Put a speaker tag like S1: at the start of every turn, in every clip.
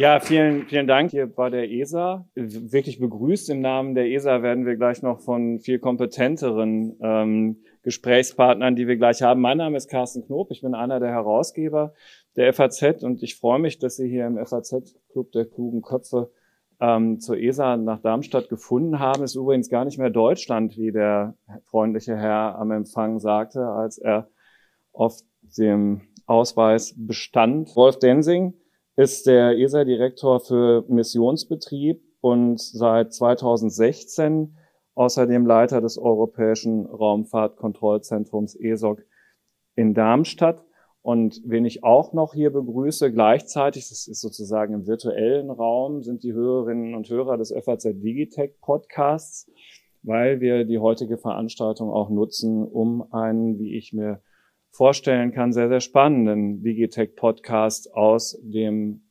S1: Ja, vielen, vielen Dank hier bei der ESA. Wirklich begrüßt im Namen der ESA werden wir gleich noch von viel kompetenteren ähm, Gesprächspartnern, die wir gleich haben. Mein Name ist Carsten Knob, ich bin einer der Herausgeber der FAZ und ich freue mich, dass Sie hier im FAZ-Club der klugen Köpfe ähm, zur ESA nach Darmstadt gefunden haben. Ist übrigens gar nicht mehr Deutschland, wie der freundliche Herr am Empfang sagte, als er auf dem Ausweis bestand. Wolf Densing ist der ESA-Direktor für Missionsbetrieb und seit 2016 außerdem Leiter des Europäischen Raumfahrtkontrollzentrums ESOC in Darmstadt. Und wen ich auch noch hier begrüße, gleichzeitig, das ist sozusagen im virtuellen Raum, sind die Hörerinnen und Hörer des FAZ Digitech Podcasts, weil wir die heutige Veranstaltung auch nutzen, um einen, wie ich mir vorstellen kann, sehr, sehr spannenden Digitech-Podcast aus dem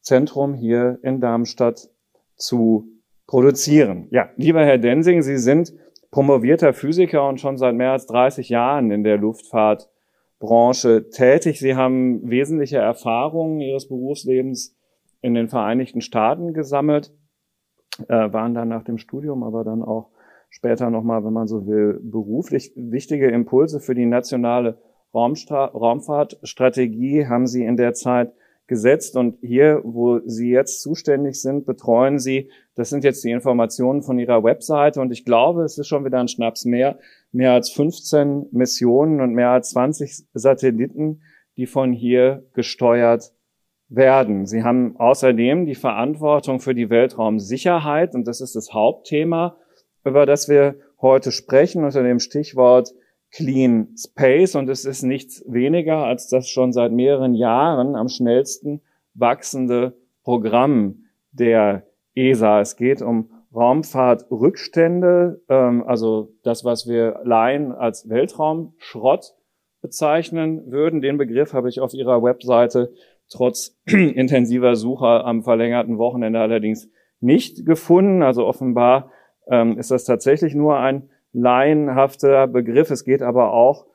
S1: Zentrum hier in Darmstadt zu produzieren. Ja, lieber Herr Densing, Sie sind promovierter Physiker und schon seit mehr als 30 Jahren in der Luftfahrtbranche tätig. Sie haben wesentliche Erfahrungen Ihres Berufslebens in den Vereinigten Staaten gesammelt, äh, waren dann nach dem Studium aber dann auch später nochmal, wenn man so will, beruflich wichtige Impulse für die nationale Raumstra Raumfahrtstrategie haben Sie in der Zeit gesetzt. Und hier, wo Sie jetzt zuständig sind, betreuen Sie, das sind jetzt die Informationen von Ihrer Webseite. Und ich glaube, es ist schon wieder ein Schnaps mehr, mehr als 15 Missionen und mehr als 20 Satelliten, die von hier gesteuert werden. Sie haben außerdem die Verantwortung für die Weltraumsicherheit. Und das ist das Hauptthema über das wir heute sprechen, unter dem Stichwort Clean Space. Und es ist nichts weniger als das schon seit mehreren Jahren am schnellsten wachsende Programm der ESA. Es geht um Raumfahrtrückstände, ähm, also das, was wir Laien als Weltraumschrott bezeichnen würden. Den Begriff habe ich auf Ihrer Webseite trotz intensiver Suche am verlängerten Wochenende allerdings nicht gefunden. Also offenbar ähm, ist das tatsächlich nur ein laienhafter Begriff. Es geht aber auch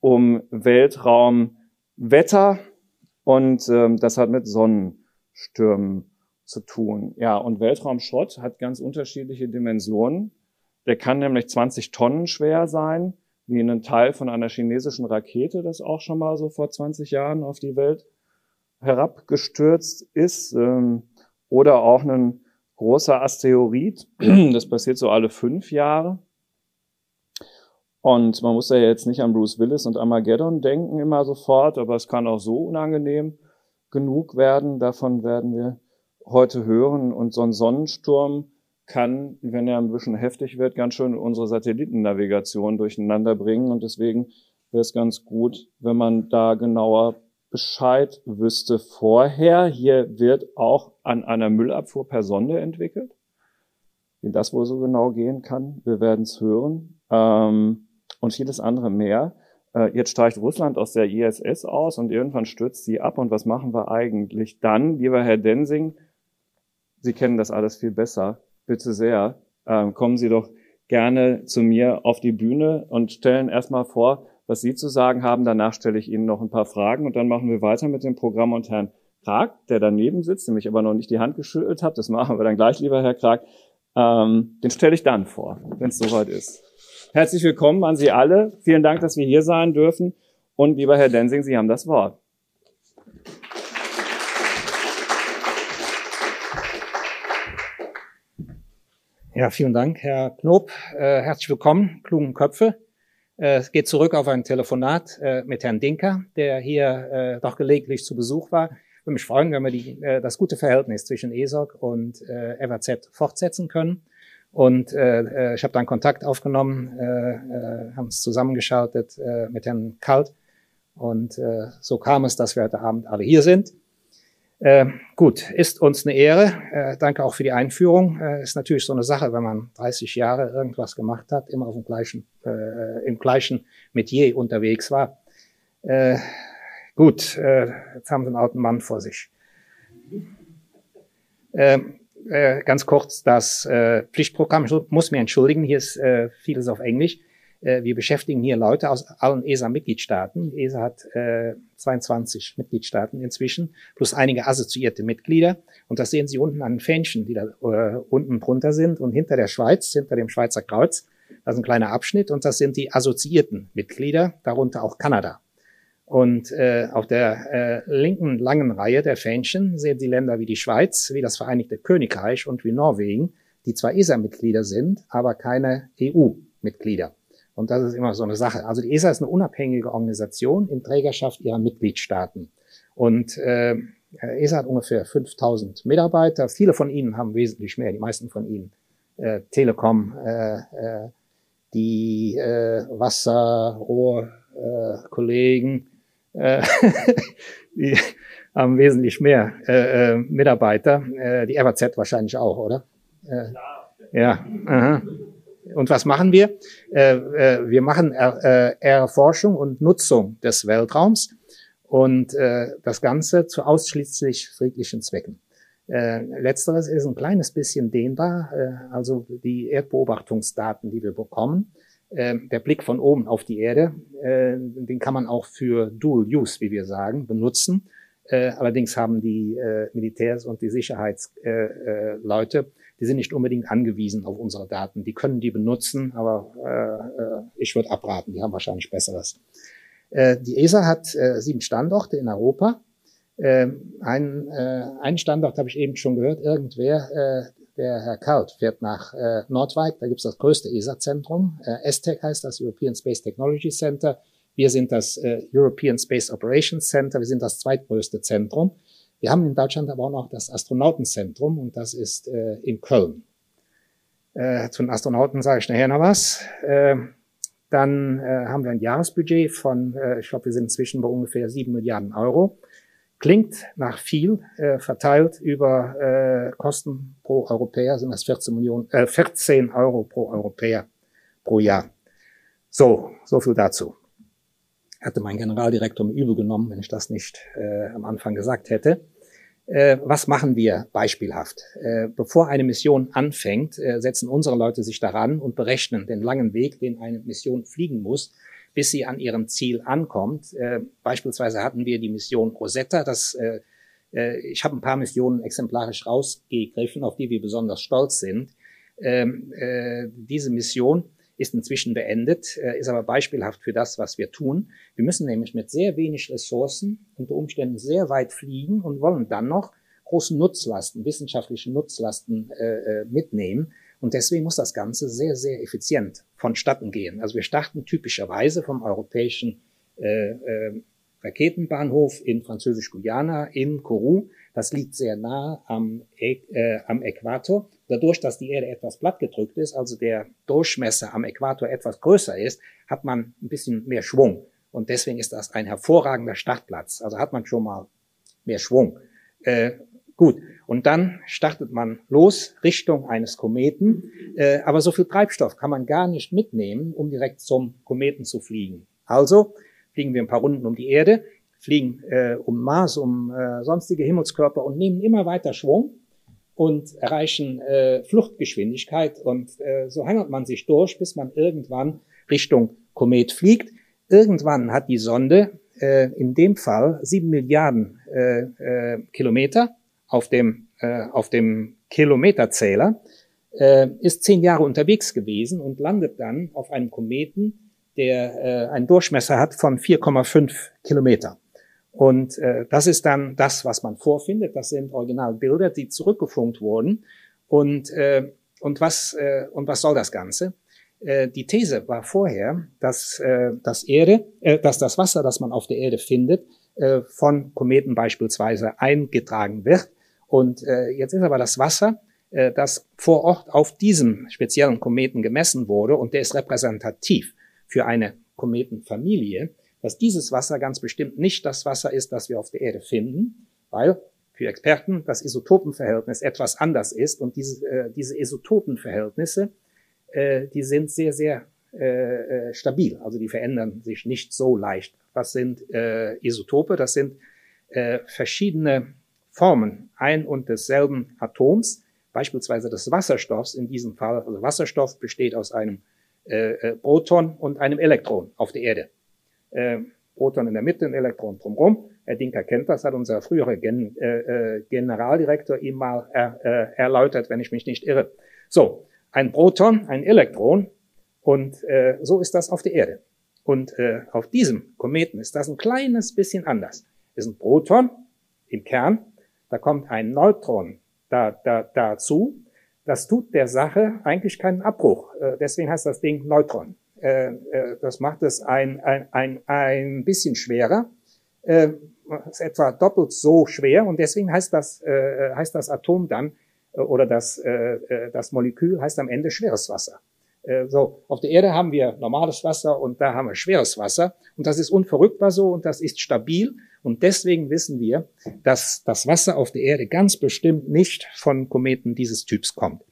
S1: um Weltraumwetter und ähm, das hat mit Sonnenstürmen zu tun. Ja, und Weltraumschrott hat ganz unterschiedliche Dimensionen. Der kann nämlich 20 Tonnen schwer sein, wie ein Teil von einer chinesischen Rakete, das auch schon mal so vor 20 Jahren auf die Welt herabgestürzt ist, ähm, oder auch ein großer Asteroid. Das passiert so alle fünf Jahre. Und man muss ja jetzt nicht an Bruce Willis und Armageddon denken immer sofort, aber es kann auch so unangenehm genug werden. Davon werden wir heute hören. Und so ein Sonnensturm kann, wenn er ein bisschen heftig wird, ganz schön unsere Satellitennavigation durcheinander bringen. Und deswegen wäre es ganz gut, wenn man da genauer Bescheid wüsste vorher. Hier wird auch an einer Müllabfuhr per Sonde entwickelt. Wie das wohl so genau gehen kann, wir werden es hören. Ähm, und vieles andere mehr. Äh, jetzt steigt Russland aus der ISS aus und irgendwann stürzt sie ab. Und was machen wir eigentlich dann? Lieber Herr Densing, Sie kennen das alles viel besser. Bitte sehr, ähm, kommen Sie doch gerne zu mir auf die Bühne und stellen erstmal vor, was Sie zu sagen haben. Danach stelle ich Ihnen noch ein paar Fragen und dann machen wir weiter mit dem Programm und Herrn Krag, der daneben sitzt, nämlich aber noch nicht die Hand geschüttelt hat. Das machen wir dann gleich, lieber Herr Krag. Ähm, den stelle ich dann vor, wenn es soweit ist. Herzlich willkommen an Sie alle. Vielen Dank, dass wir hier sein dürfen. Und lieber Herr Densing, Sie haben das Wort.
S2: Ja, vielen Dank, Herr Knob. Äh, herzlich willkommen, klugen Köpfe. Äh, es geht zurück auf ein Telefonat äh, mit Herrn Dinker, der hier äh, doch gelegentlich zu Besuch war. Ich würde mich freuen, wenn wir die, das gute Verhältnis zwischen ESOC und äh, FAZ fortsetzen können. Und äh, ich habe dann Kontakt aufgenommen, äh, haben es zusammengeschaltet äh, mit Herrn Kalt. Und äh, so kam es, dass wir heute Abend alle hier sind. Äh, gut, ist uns eine Ehre. Äh, danke auch für die Einführung. Äh, ist natürlich so eine Sache, wenn man 30 Jahre irgendwas gemacht hat, immer auf dem gleichen, äh, im gleichen Metier unterwegs war. Äh, gut, äh, jetzt haben Sie einen alten Mann vor sich. Äh, äh, ganz kurz das äh, Pflichtprogramm. Ich muss mir entschuldigen, hier ist äh, vieles auf Englisch. Äh, wir beschäftigen hier Leute aus allen ESA-Mitgliedstaaten. ESA hat äh, 22 Mitgliedstaaten inzwischen, plus einige assoziierte Mitglieder. Und das sehen Sie unten an den Fähnchen, die da äh, unten drunter sind. Und hinter der Schweiz, hinter dem Schweizer Kreuz, das ist ein kleiner Abschnitt. Und das sind die assoziierten Mitglieder, darunter auch Kanada. Und äh, auf der äh, linken langen Reihe der Fähnchen sehen Sie Länder wie die Schweiz, wie das Vereinigte Königreich und wie Norwegen, die zwar ESA-Mitglieder sind, aber keine EU-Mitglieder. Und das ist immer so eine Sache. Also die ESA ist eine unabhängige Organisation in Trägerschaft ihrer Mitgliedstaaten. Und äh, ESA hat ungefähr 5000 Mitarbeiter. Viele von ihnen haben wesentlich mehr, die meisten von ihnen. Äh, Telekom, äh, äh, die äh, Wasserrohrkollegen, äh, die haben wesentlich mehr äh, äh, Mitarbeiter. Äh, die FAZ wahrscheinlich auch, oder? Äh, ja. Aha. Und was machen wir? Äh, äh, wir machen er, äh, Erforschung und Nutzung des Weltraums und äh, das Ganze zu ausschließlich friedlichen Zwecken. Äh, letzteres ist ein kleines bisschen dehnbar, äh, also die Erdbeobachtungsdaten, die wir bekommen. Äh, der Blick von oben auf die Erde, äh, den kann man auch für Dual Use, wie wir sagen, benutzen. Äh, allerdings haben die äh, Militärs und die Sicherheitsleute, äh, äh, die sind nicht unbedingt angewiesen auf unsere Daten. Die können die benutzen, aber äh, äh ich würde abraten, die haben wahrscheinlich besseres. Die ESA hat sieben Standorte in Europa. Äh, ein, einen Standort habe ich eben schon gehört, irgendwer, der Herr Kalt fährt nach äh, Nordwijk, da gibt es das größte ESA-Zentrum. Äh, ESTEC heißt das, European Space Technology Center. Wir sind das äh, European Space Operations Center, wir sind das zweitgrößte Zentrum. Wir haben in Deutschland aber auch noch das Astronautenzentrum und das ist äh, in Köln. Äh, zu den Astronauten sage ich nachher noch was. Äh, dann äh, haben wir ein Jahresbudget von, äh, ich glaube, wir sind inzwischen bei ungefähr sieben Milliarden Euro. Klingt nach viel, äh, verteilt über äh, Kosten pro Europäer sind das 14 Millionen, äh, 14 Euro pro Europäer pro Jahr. So, so viel dazu hätte mein Generaldirektor mir übel genommen, wenn ich das nicht äh, am Anfang gesagt hätte. Äh, was machen wir beispielhaft? Äh, bevor eine Mission anfängt, äh, setzen unsere Leute sich daran und berechnen den langen Weg, den eine Mission fliegen muss, bis sie an ihrem Ziel ankommt. Äh, beispielsweise hatten wir die Mission Rosetta. Das, äh, äh, ich habe ein paar Missionen exemplarisch rausgegriffen, auf die wir besonders stolz sind. Ähm, äh, diese Mission ist inzwischen beendet, äh, ist aber beispielhaft für das, was wir tun. Wir müssen nämlich mit sehr wenig Ressourcen unter Umständen sehr weit fliegen und wollen dann noch große Nutzlasten, wissenschaftliche Nutzlasten äh, äh, mitnehmen. Und deswegen muss das Ganze sehr, sehr effizient vonstatten gehen. Also wir starten typischerweise vom europäischen äh, äh, Raketenbahnhof in Französisch-Guyana in Kourou. Das liegt sehr nah am, äh, am Äquator. Dadurch, dass die Erde etwas plattgedrückt ist, also der Durchmesser am Äquator etwas größer ist, hat man ein bisschen mehr Schwung. Und deswegen ist das ein hervorragender Startplatz. Also hat man schon mal mehr Schwung. Äh, gut, und dann startet man los Richtung eines Kometen. Äh, aber so viel Treibstoff kann man gar nicht mitnehmen, um direkt zum Kometen zu fliegen. Also fliegen wir ein paar Runden um die Erde, fliegen äh, um Mars, um äh, sonstige Himmelskörper und nehmen immer weiter Schwung und erreichen Fluchtgeschwindigkeit und so hangelt man sich durch, bis man irgendwann Richtung Komet fliegt. Irgendwann hat die Sonde in dem Fall sieben Milliarden Kilometer auf dem, äh, auf dem Kilometerzähler, äh, ist zehn Jahre unterwegs gewesen und landet dann auf einem Kometen, der äh, einen Durchmesser hat von 4,5 Kilometer. Und äh, das ist dann das, was man vorfindet. Das sind Originalbilder, die zurückgefunkt wurden. Und, äh, und, was, äh, und was soll das Ganze? Äh, die These war vorher, dass, äh, das Erde, äh, dass das Wasser, das man auf der Erde findet, äh, von Kometen beispielsweise eingetragen wird. Und äh, jetzt ist aber das Wasser, äh, das vor Ort auf diesem speziellen Kometen gemessen wurde, und der ist repräsentativ für eine Kometenfamilie, dass dieses Wasser ganz bestimmt nicht das Wasser ist, das wir auf der Erde finden, weil für Experten das Isotopenverhältnis etwas anders ist und diese, äh, diese Isotopenverhältnisse, äh, die sind sehr, sehr äh, äh, stabil, also die verändern sich nicht so leicht. Was sind äh, Isotope? Das sind äh, verschiedene Formen ein und desselben Atoms, beispielsweise des Wasserstoffs in diesem Fall. Also Wasserstoff besteht aus einem äh, äh, Proton und einem Elektron auf der Erde. Äh, Proton in der Mitte, ein Elektron drumherum. Herr Dinker kennt das, hat unser früherer Gen, äh, äh, Generaldirektor ihm mal er, äh, erläutert, wenn ich mich nicht irre. So, ein Proton, ein Elektron und äh, so ist das auf der Erde. Und äh, auf diesem Kometen ist das ein kleines bisschen anders. Ist ein Proton im Kern, da kommt ein Neutron da, da, dazu. Das tut der Sache eigentlich keinen Abbruch. Äh, deswegen heißt das Ding Neutron. Äh, äh, das macht es ein, ein, ein, ein bisschen schwerer. Ist etwa doppelt so schwer und deswegen heißt das, äh, heißt das Atom dann äh, oder das, äh das Molekül heißt am Ende schweres Wasser. Äh, so, auf der Erde haben wir normales Wasser und da haben wir schweres Wasser. Und das ist unverrückbar so und das ist stabil. Und deswegen wissen wir, dass das Wasser auf der Erde ganz bestimmt nicht von Kometen dieses Typs kommt.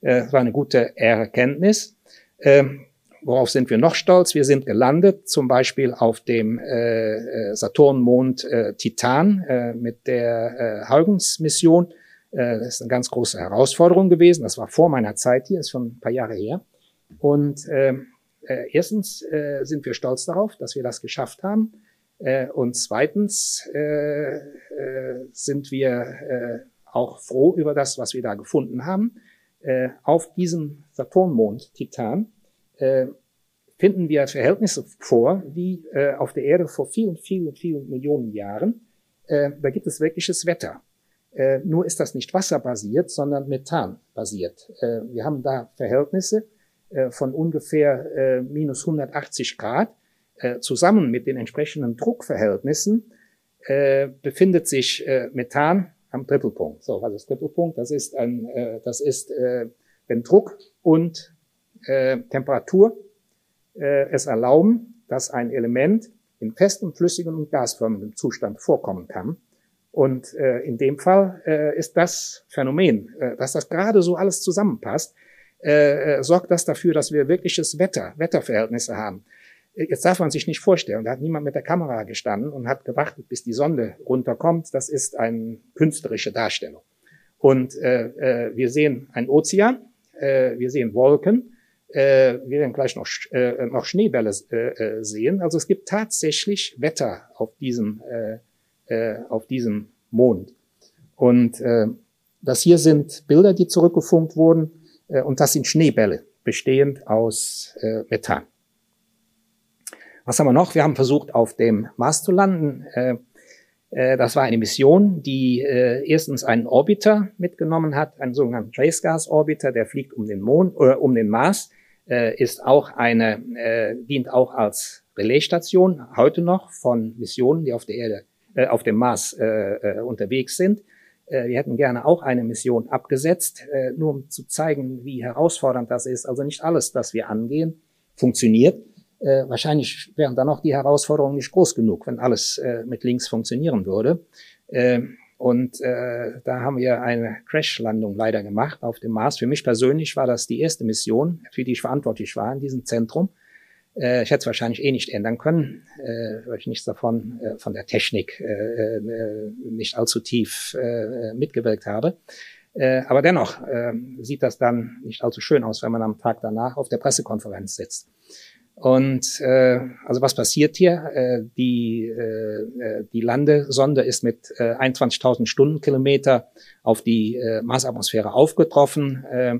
S2: Äh, das war eine gute Erkenntnis. Ähm, worauf sind wir noch stolz? Wir sind gelandet, zum Beispiel auf dem äh, Saturnmond Titan mit der Huygens-Mission. das ist eine ganz große Herausforderung gewesen. Das war vor meiner Zeit hier, ist schon ein paar Jahre her. Und ähm, äh, erstens äh, sind wir stolz darauf, dass wir das geschafft haben. Äh, und zweitens äh, äh, sind wir auch froh über das, was wir da gefunden haben. Auf diesem Saturnmond Titan finden wir Verhältnisse vor, wie auf der Erde vor vielen, vielen, vielen Millionen Jahren. Da gibt es wirkliches Wetter. Nur ist das nicht wasserbasiert, sondern methanbasiert. Wir haben da Verhältnisse, von ungefähr äh, minus 180 Grad äh, zusammen mit den entsprechenden Druckverhältnissen befindet sich Methan am Trippelpunkt. So, was ist Trippelpunkt? Das ist ein, das ist, wenn Druck und Temperatur es erlauben, dass ein Element in festem, flüssigen und gasförmigem Zustand vorkommen kann. Und äh, in dem Fall äh, ist das Phänomen, äh, dass das gerade so alles zusammenpasst, äh, äh, sorgt das dafür, dass wir wirkliches Wetter, Wetterverhältnisse haben. Jetzt darf man sich nicht vorstellen, da hat niemand mit der Kamera gestanden und hat gewartet, bis die Sonne runterkommt. Das ist eine künstlerische Darstellung. Und äh, äh, wir sehen einen Ozean, äh, wir sehen Wolken, äh, wir werden gleich noch, äh, noch Schneebälle äh, äh, sehen. Also es gibt tatsächlich Wetter auf diesem, äh, äh, auf diesem Mond. Und äh, das hier sind Bilder, die zurückgefunkt wurden. Äh, und das sind Schneebälle, bestehend aus äh, Methan. Was haben wir noch? Wir haben versucht, auf dem Mars zu landen. Äh, das war eine Mission, die erstens einen Orbiter mitgenommen hat, einen sogenannten Trace Gas Orbiter, der fliegt um den Mond oder um den Mars, ist auch eine, dient auch als Relaisstation heute noch von Missionen, die auf der Erde, auf dem Mars unterwegs sind. Äh, wir hätten gerne auch eine Mission abgesetzt, äh, nur um zu zeigen, wie herausfordernd das ist. Also nicht alles, das wir angehen, funktioniert. Äh, wahrscheinlich wären dann auch die Herausforderungen nicht groß genug, wenn alles mit links funktionieren würde. Und äh, da haben wir eine Crash-Landung leider gemacht auf dem Mars. Für mich persönlich war das die erste Mission, für die ich verantwortlich war in diesem Zentrum. Äh, ich hätte es wahrscheinlich eh nicht ändern können, äh, weil ich nichts davon äh, von der Technik äh, äh, nicht allzu tief äh, mitgewirkt habe. Äh, aber dennoch äh, sieht das dann nicht allzu schön aus, wenn man am Tag danach auf der Pressekonferenz sitzt. Und äh, also was passiert hier? Äh, die, äh, die Landesonde ist mit äh, 21.000 Stundenkilometer auf die äh, Marsatmosphäre aufgetroffen. Äh,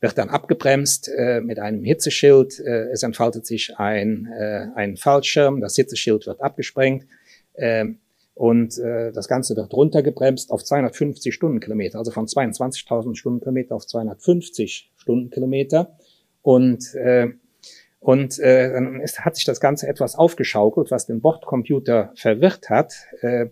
S2: wird dann abgebremst äh, mit einem Hitzeschild. Äh, es entfaltet sich ein, äh, ein Fallschirm, das Hitzeschild wird abgesprengt äh, und äh, das Ganze wird runtergebremst auf 250 Stundenkilometer, also von 22.000 Stundenkilometer auf 250 Stundenkilometer. Und äh, und äh, dann ist, hat sich das Ganze etwas aufgeschaukelt, was den Bordcomputer verwirrt hat. Äh,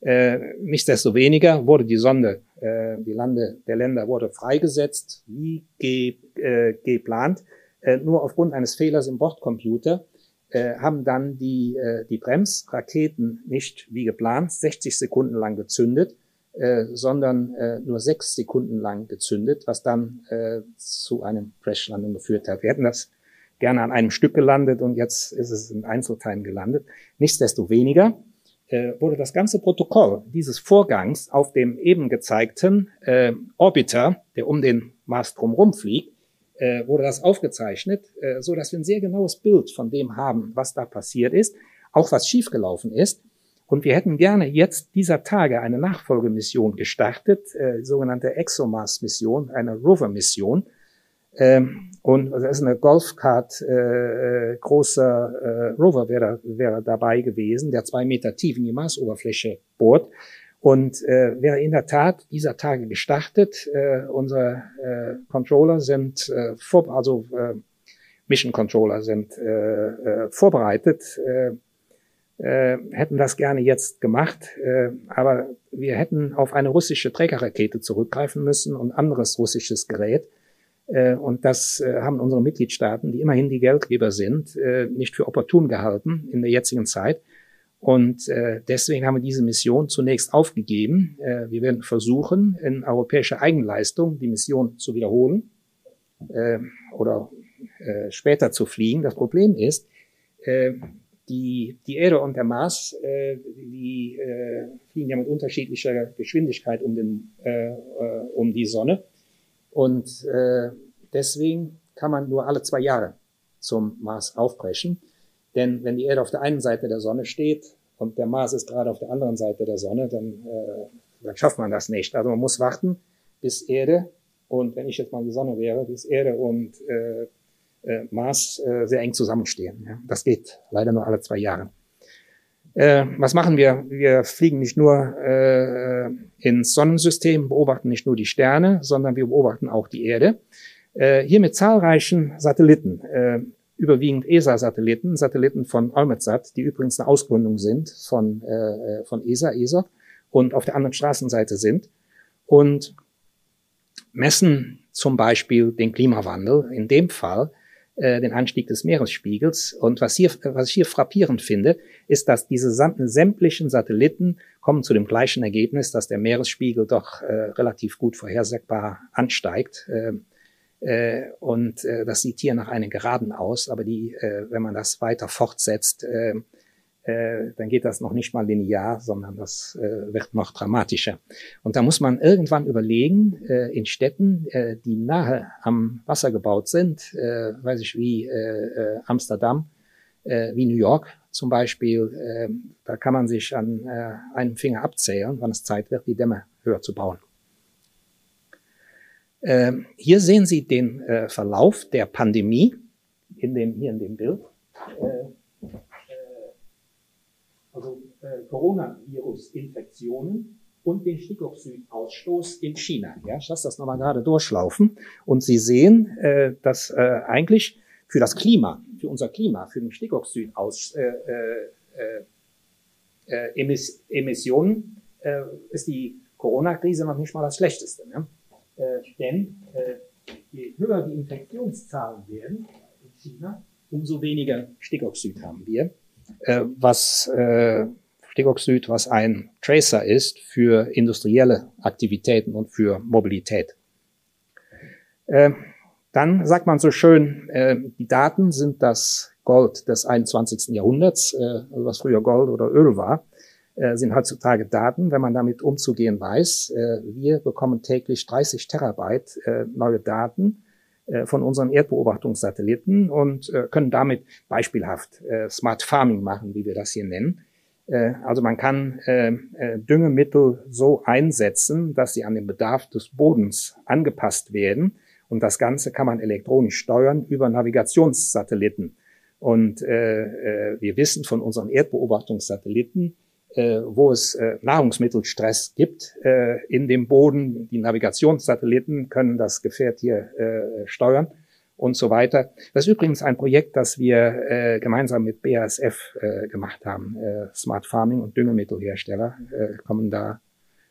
S2: äh, nichtsdestoweniger wurde die Sonde, äh, die Lande der Länder wurde freigesetzt, wie ge, äh, geplant. Äh, nur aufgrund eines Fehlers im Bordcomputer äh, haben dann die, äh, die Bremsraketen nicht wie geplant 60 Sekunden lang gezündet, äh, sondern äh, nur sechs Sekunden lang gezündet, was dann äh, zu einem Crashlandung geführt hat. Wir hätten das gerne an einem Stück gelandet und jetzt ist es in Einzelteilen gelandet. Nichtsdestoweniger äh, wurde das ganze Protokoll dieses Vorgangs auf dem eben gezeigten äh, Orbiter, der um den Mars drumherum fliegt, äh, wurde das aufgezeichnet, äh, so dass wir ein sehr genaues Bild von dem haben, was da passiert ist, auch was schiefgelaufen ist. Und wir hätten gerne jetzt dieser Tage eine Nachfolgemission gestartet, äh, sogenannte ExoMars-Mission, eine Rover-Mission. Ähm, und das ist eine Golfkart, äh, äh, großer äh, Rover wäre, wäre dabei gewesen, der zwei Meter tief in die Marsoberfläche bohrt und äh, wäre in der Tat dieser Tage gestartet. Äh, unsere äh, Controller sind äh, vor, also äh, Mission Controller sind äh, äh, vorbereitet, äh, äh, hätten das gerne jetzt gemacht, äh, aber wir hätten auf eine russische Trägerrakete zurückgreifen müssen und anderes russisches Gerät. Äh, und das äh, haben unsere Mitgliedstaaten, die immerhin die Geldgeber sind, äh, nicht für opportun gehalten in der jetzigen Zeit. Und deswegen haben wir diese Mission zunächst aufgegeben. Wir werden versuchen, in europäischer Eigenleistung die Mission zu wiederholen oder später zu fliegen. Das Problem ist, die, die Erde und der Mars, die fliegen ja mit unterschiedlicher Geschwindigkeit um, den, um die Sonne. Und äh, deswegen kann man nur alle zwei Jahre zum Mars aufbrechen. Denn wenn die Erde auf der einen Seite der Sonne steht und der Mars ist gerade auf der anderen Seite der Sonne, dann, äh, dann schafft man das nicht. Also man muss warten, bis Erde und wenn ich jetzt mal die Sonne wäre, bis Erde und äh, äh, Mars äh, sehr eng zusammenstehen. Ja. Das geht leider nur alle zwei Jahre. Äh, was machen wir? Wir fliegen nicht nur äh, ins Sonnensystem, beobachten nicht nur die Sterne, sondern wir beobachten auch die Erde. Äh, hier mit zahlreichen Satelliten. Äh, überwiegend ESA-Satelliten, Satelliten von Olmetsat, die übrigens eine Ausgründung sind von, äh, von ESA, ESA und auf der anderen Straßenseite sind und messen zum Beispiel den Klimawandel, in dem Fall äh, den Anstieg des Meeresspiegels. Und was, hier, was ich hier frappierend finde, ist, dass diese sämtlichen Satelliten kommen zu dem gleichen Ergebnis, dass der Meeresspiegel doch äh, relativ gut vorhersagbar ansteigt. Äh, äh, und äh, das sieht hier nach einer Geraden aus, aber die, äh, wenn man das weiter fortsetzt, äh, äh, dann geht das noch nicht mal linear, sondern das äh, wird noch dramatischer. Und da muss man irgendwann überlegen, äh, in Städten, äh, die nahe am Wasser gebaut sind, äh, weiß ich wie Amsterdam, wie New York zum Beispiel, da kann man sich an einem Finger abzählen, wann es Zeit wird, die Dämme höher zu bauen. Ähm, hier sehen Sie den Verlauf der Pandemie in dem, hier in dem Bild. Äh, äh, also äh, Coronavirus-Infektionen und den Stickoxidausstoß in China. Ja, ich lasse das nochmal gerade durchlaufen. Und Sie sehen, äh, dass äh, eigentlich für das Klima, für unser Klima, für den Stickoxidaus, äh, äh, äh, Emiss Emissionen äh, ist die Corona-Krise noch nicht mal das Schlechteste. Ne? Äh, denn äh, je höher die Infektionszahlen werden in China, umso weniger Stickoxid haben wir. Äh, was äh, Stickoxid, was ein Tracer ist für industrielle Aktivitäten und für Mobilität. Äh, dann sagt man so schön, äh, die Daten sind das Gold des 21. Jahrhunderts, äh, also was früher Gold oder Öl war. Äh, sind heutzutage Daten, wenn man damit umzugehen weiß. Äh, wir bekommen täglich 30 Terabyte äh, neue Daten von unseren Erdbeobachtungssatelliten und können damit beispielhaft Smart Farming machen, wie wir das hier nennen. Also man kann Düngemittel so einsetzen, dass sie an den Bedarf des Bodens angepasst werden. Und das Ganze kann man elektronisch steuern über Navigationssatelliten. Und äh, wir wissen von unseren Erdbeobachtungssatelliten, äh, wo es äh, Nahrungsmittelstress gibt äh, in dem Boden. Die Navigationssatelliten können das Gefährt hier äh, steuern und so weiter. Das ist übrigens ein Projekt, das wir äh, gemeinsam mit BASF äh, gemacht haben. Äh, Smart Farming und Düngemittelhersteller äh, kommen da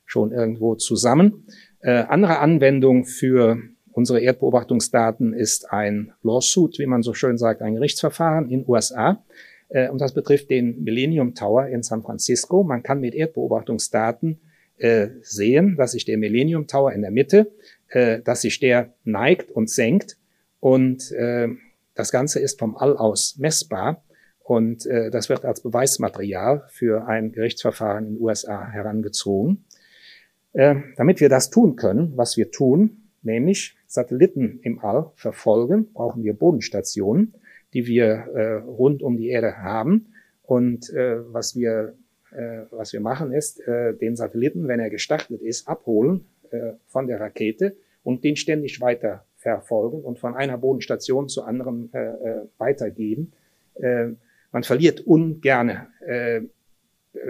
S2: schon irgendwo zusammen. Äh, andere Anwendung für unsere Erdbeobachtungsdaten ist ein Lawsuit, wie man so schön sagt, ein Gerichtsverfahren in USA. Äh, und das betrifft den Millennium Tower in San Francisco. Man kann mit Erdbeobachtungsdaten äh, sehen, dass sich der Millennium Tower in der Mitte, äh, dass sich der neigt und senkt. Und das Ganze ist vom All aus messbar. Und das wird als Beweismaterial für ein Gerichtsverfahren in den USA herangezogen. damit wir das tun können, was wir tun, nämlich Satelliten im All verfolgen, brauchen wir Bodenstationen, die wir äh, rund um die Erde haben. Und äh, was wir äh, was wir machen ist, äh, den Satelliten, wenn er gestartet ist, abholen äh, von der Rakete und den ständig weiter verfolgen und von einer Bodenstation zur anderen äh, äh, weitergeben. Äh, man verliert ungerne äh,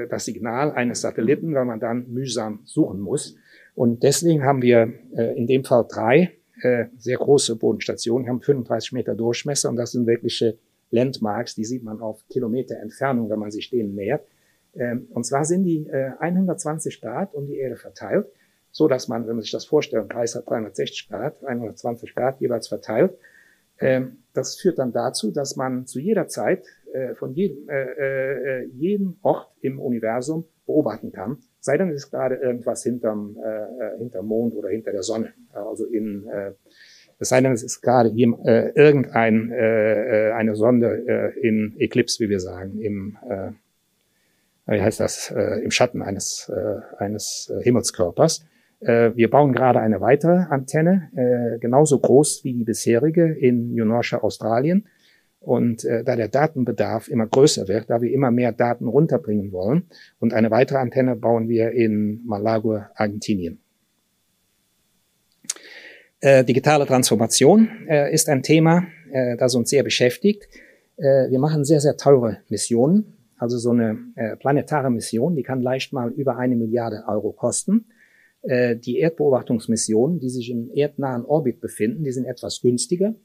S2: das Signal eines Satelliten, weil man dann mühsam suchen muss. Und deswegen haben wir äh, in dem Fall drei äh, sehr große Bodenstationen, haben 35 Meter Durchmesser und das sind wirkliche Landmarks, die sieht man auf Kilometer Entfernung, wenn man sich denen nähert. Ähm, und zwar sind die äh, 120 Grad um die Erde verteilt, so dass man, wenn man sich das vorstellt, Kreis hat 360 Grad, 120 Grad jeweils verteilt. Ähm, das führt dann dazu, dass man zu jeder Zeit äh, von jedem, äh, äh, jeden Ort im Universum beobachten kann. Sei denn, es ist gerade irgendwas hinterm, äh, hinterm Mond oder hinter der Sonne. Also in, äh, es sei denn, es ist gerade äh, irgendein äh, eine Sonde äh, in Eclipse, wie wir sagen, im äh, wie heißt das, äh, im Schatten eines, äh, eines äh, Himmelskörpers. Äh, wir bauen gerade eine weitere Antenne, äh, genauso groß wie die bisherige in New Norcia, Australien. Und äh, da der Datenbedarf immer größer wird, da wir immer mehr Daten runterbringen wollen, und eine weitere Antenne bauen wir in Malague, Argentinien. Äh, digitale Transformation äh, ist ein Thema, äh, das uns sehr beschäftigt. Äh, wir machen sehr, sehr teure Missionen. Also so eine äh, planetare Mission, die kann leicht mal über eine Milliarde Euro kosten. Äh, die Erdbeobachtungsmissionen, die sich im erdnahen Orbit befinden, die sind etwas günstiger.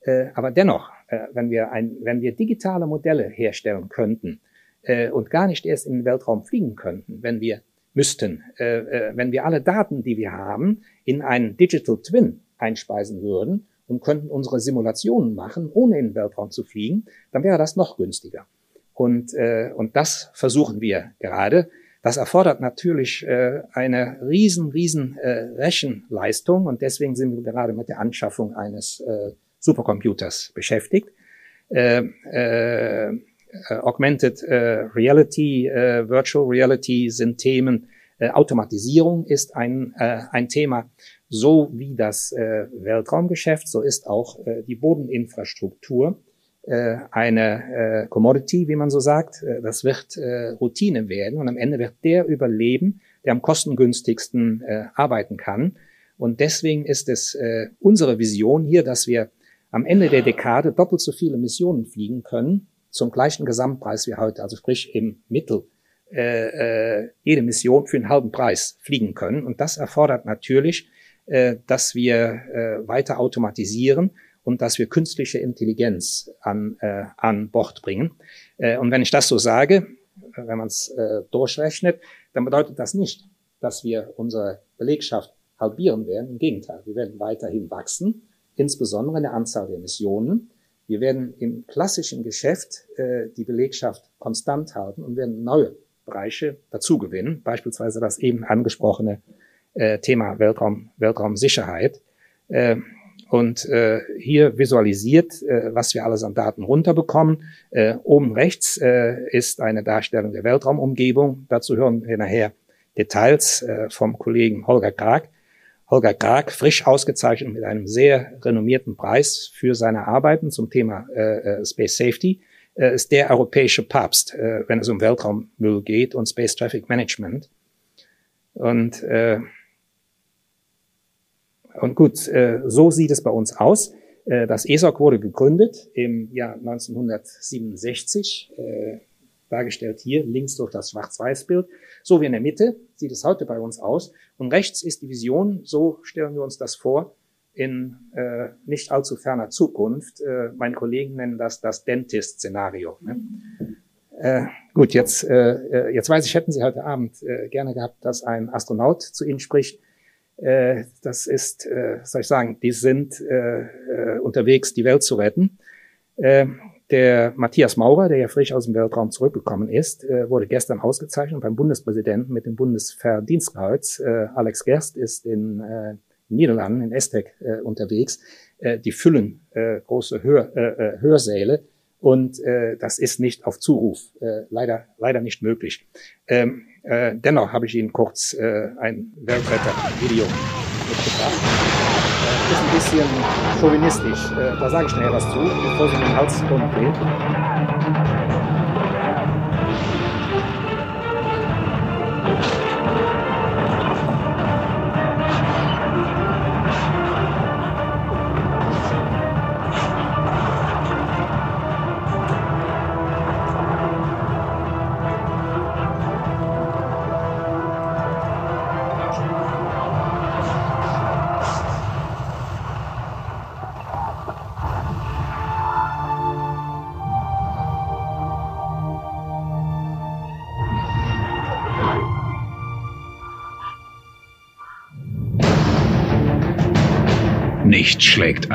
S2: Äh, aber dennoch, äh, wenn, wir ein, wenn wir digitale Modelle herstellen könnten äh, und gar nicht erst in den Weltraum fliegen könnten, wenn wir müssten, äh, äh, wenn wir alle Daten, die wir haben, in einen Digital Twin einspeisen würden und könnten unsere Simulationen machen, ohne in den Weltraum zu fliegen, dann wäre das noch günstiger. Und, äh, und das versuchen wir gerade. Das erfordert natürlich äh, eine riesen, riesen äh, Rechenleistung und deswegen sind wir gerade mit der Anschaffung eines äh, Supercomputers beschäftigt. Äh, äh, Augmented äh, Reality, äh, Virtual Reality sind Themen. Äh, Automatisierung ist ein, äh, ein Thema. So wie das äh, Weltraumgeschäft, so ist auch äh, die Bodeninfrastruktur äh, eine äh, Commodity, wie man so sagt. Äh, das wird äh, Routine werden und am Ende wird der überleben, der am kostengünstigsten äh, arbeiten kann. Und deswegen ist es äh, unsere Vision hier, dass wir am Ende der Dekade doppelt so viele Missionen fliegen können zum gleichen Gesamtpreis wie heute, also sprich im Mittel äh, äh, jede Mission für einen halben Preis fliegen können. Und das erfordert natürlich, äh, dass wir äh, weiter automatisieren und dass wir künstliche Intelligenz an, äh, an Bord bringen. Äh, und wenn ich das so sage, wenn man es äh, durchrechnet, dann bedeutet das nicht, dass wir unsere Belegschaft halbieren werden. Im Gegenteil, wir werden weiterhin wachsen, insbesondere in der Anzahl der Missionen. Wir werden im klassischen Geschäft äh, die Belegschaft konstant halten und werden neue Bereiche dazugewinnen, beispielsweise das eben angesprochene äh, Thema Weltraum, Weltraumsicherheit. Äh, und äh, hier visualisiert, äh, was wir alles an Daten runterbekommen. Äh, oben rechts äh, ist eine Darstellung der Weltraumumgebung. Dazu hören wir nachher Details äh, vom Kollegen Holger Krag. Holger Krag, frisch ausgezeichnet mit einem sehr renommierten Preis für seine Arbeiten zum Thema äh, äh Space Safety, äh, ist der europäische Papst, äh, wenn es um Weltraummüll geht und Space Traffic Management. Und äh, und gut, äh, so sieht es bei uns aus. Äh, das ESOC wurde gegründet im Jahr 1967, äh, dargestellt hier links durch das Schwarz-Weiß-Bild. So wie in der Mitte sieht es heute bei uns aus. Und rechts ist die Vision, so stellen wir uns das vor, in äh, nicht allzu ferner Zukunft. Äh, meine Kollegen nennen das das Dentist-Szenario. Ne? Äh, gut, jetzt, äh, jetzt weiß ich, hätten Sie heute Abend äh, gerne gehabt, dass ein Astronaut zu Ihnen spricht. Äh, das ist, äh, soll ich sagen, die sind äh, äh, unterwegs, die Welt zu retten. Äh, der Matthias Maurer, der ja frisch aus dem Weltraum zurückgekommen ist, äh, wurde gestern ausgezeichnet beim Bundespräsidenten mit dem Bundesverdienstkreuz. Äh, Alex Gerst ist in äh, Niederlanden, in Estek äh, unterwegs. Äh, die füllen äh, große Hör, Hörsäle und das ist nicht auf Zuruf, leider, leider nicht möglich. Ähm, äh, dennoch habe ich Ihnen kurz ein Weltretter-Video mitgebracht. Ist ein bisschen chauvinistisch. Äh, da sage ich nachher was zu, bevor Sie den Hals umdrehen.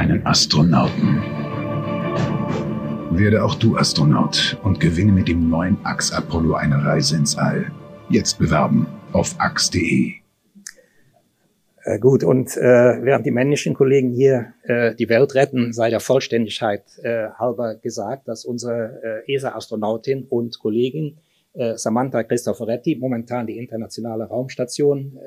S3: Einen Astronauten. Werde auch du Astronaut und gewinne mit dem neuen Axe Apollo eine Reise ins All. Jetzt bewerben auf axe.de.
S2: Äh, gut, und äh, während die männlichen Kollegen hier äh, die Welt retten, sei der Vollständigkeit äh, halber gesagt, dass unsere äh, ESA-Astronautin und Kollegin äh, Samantha Cristoforetti momentan die internationale Raumstation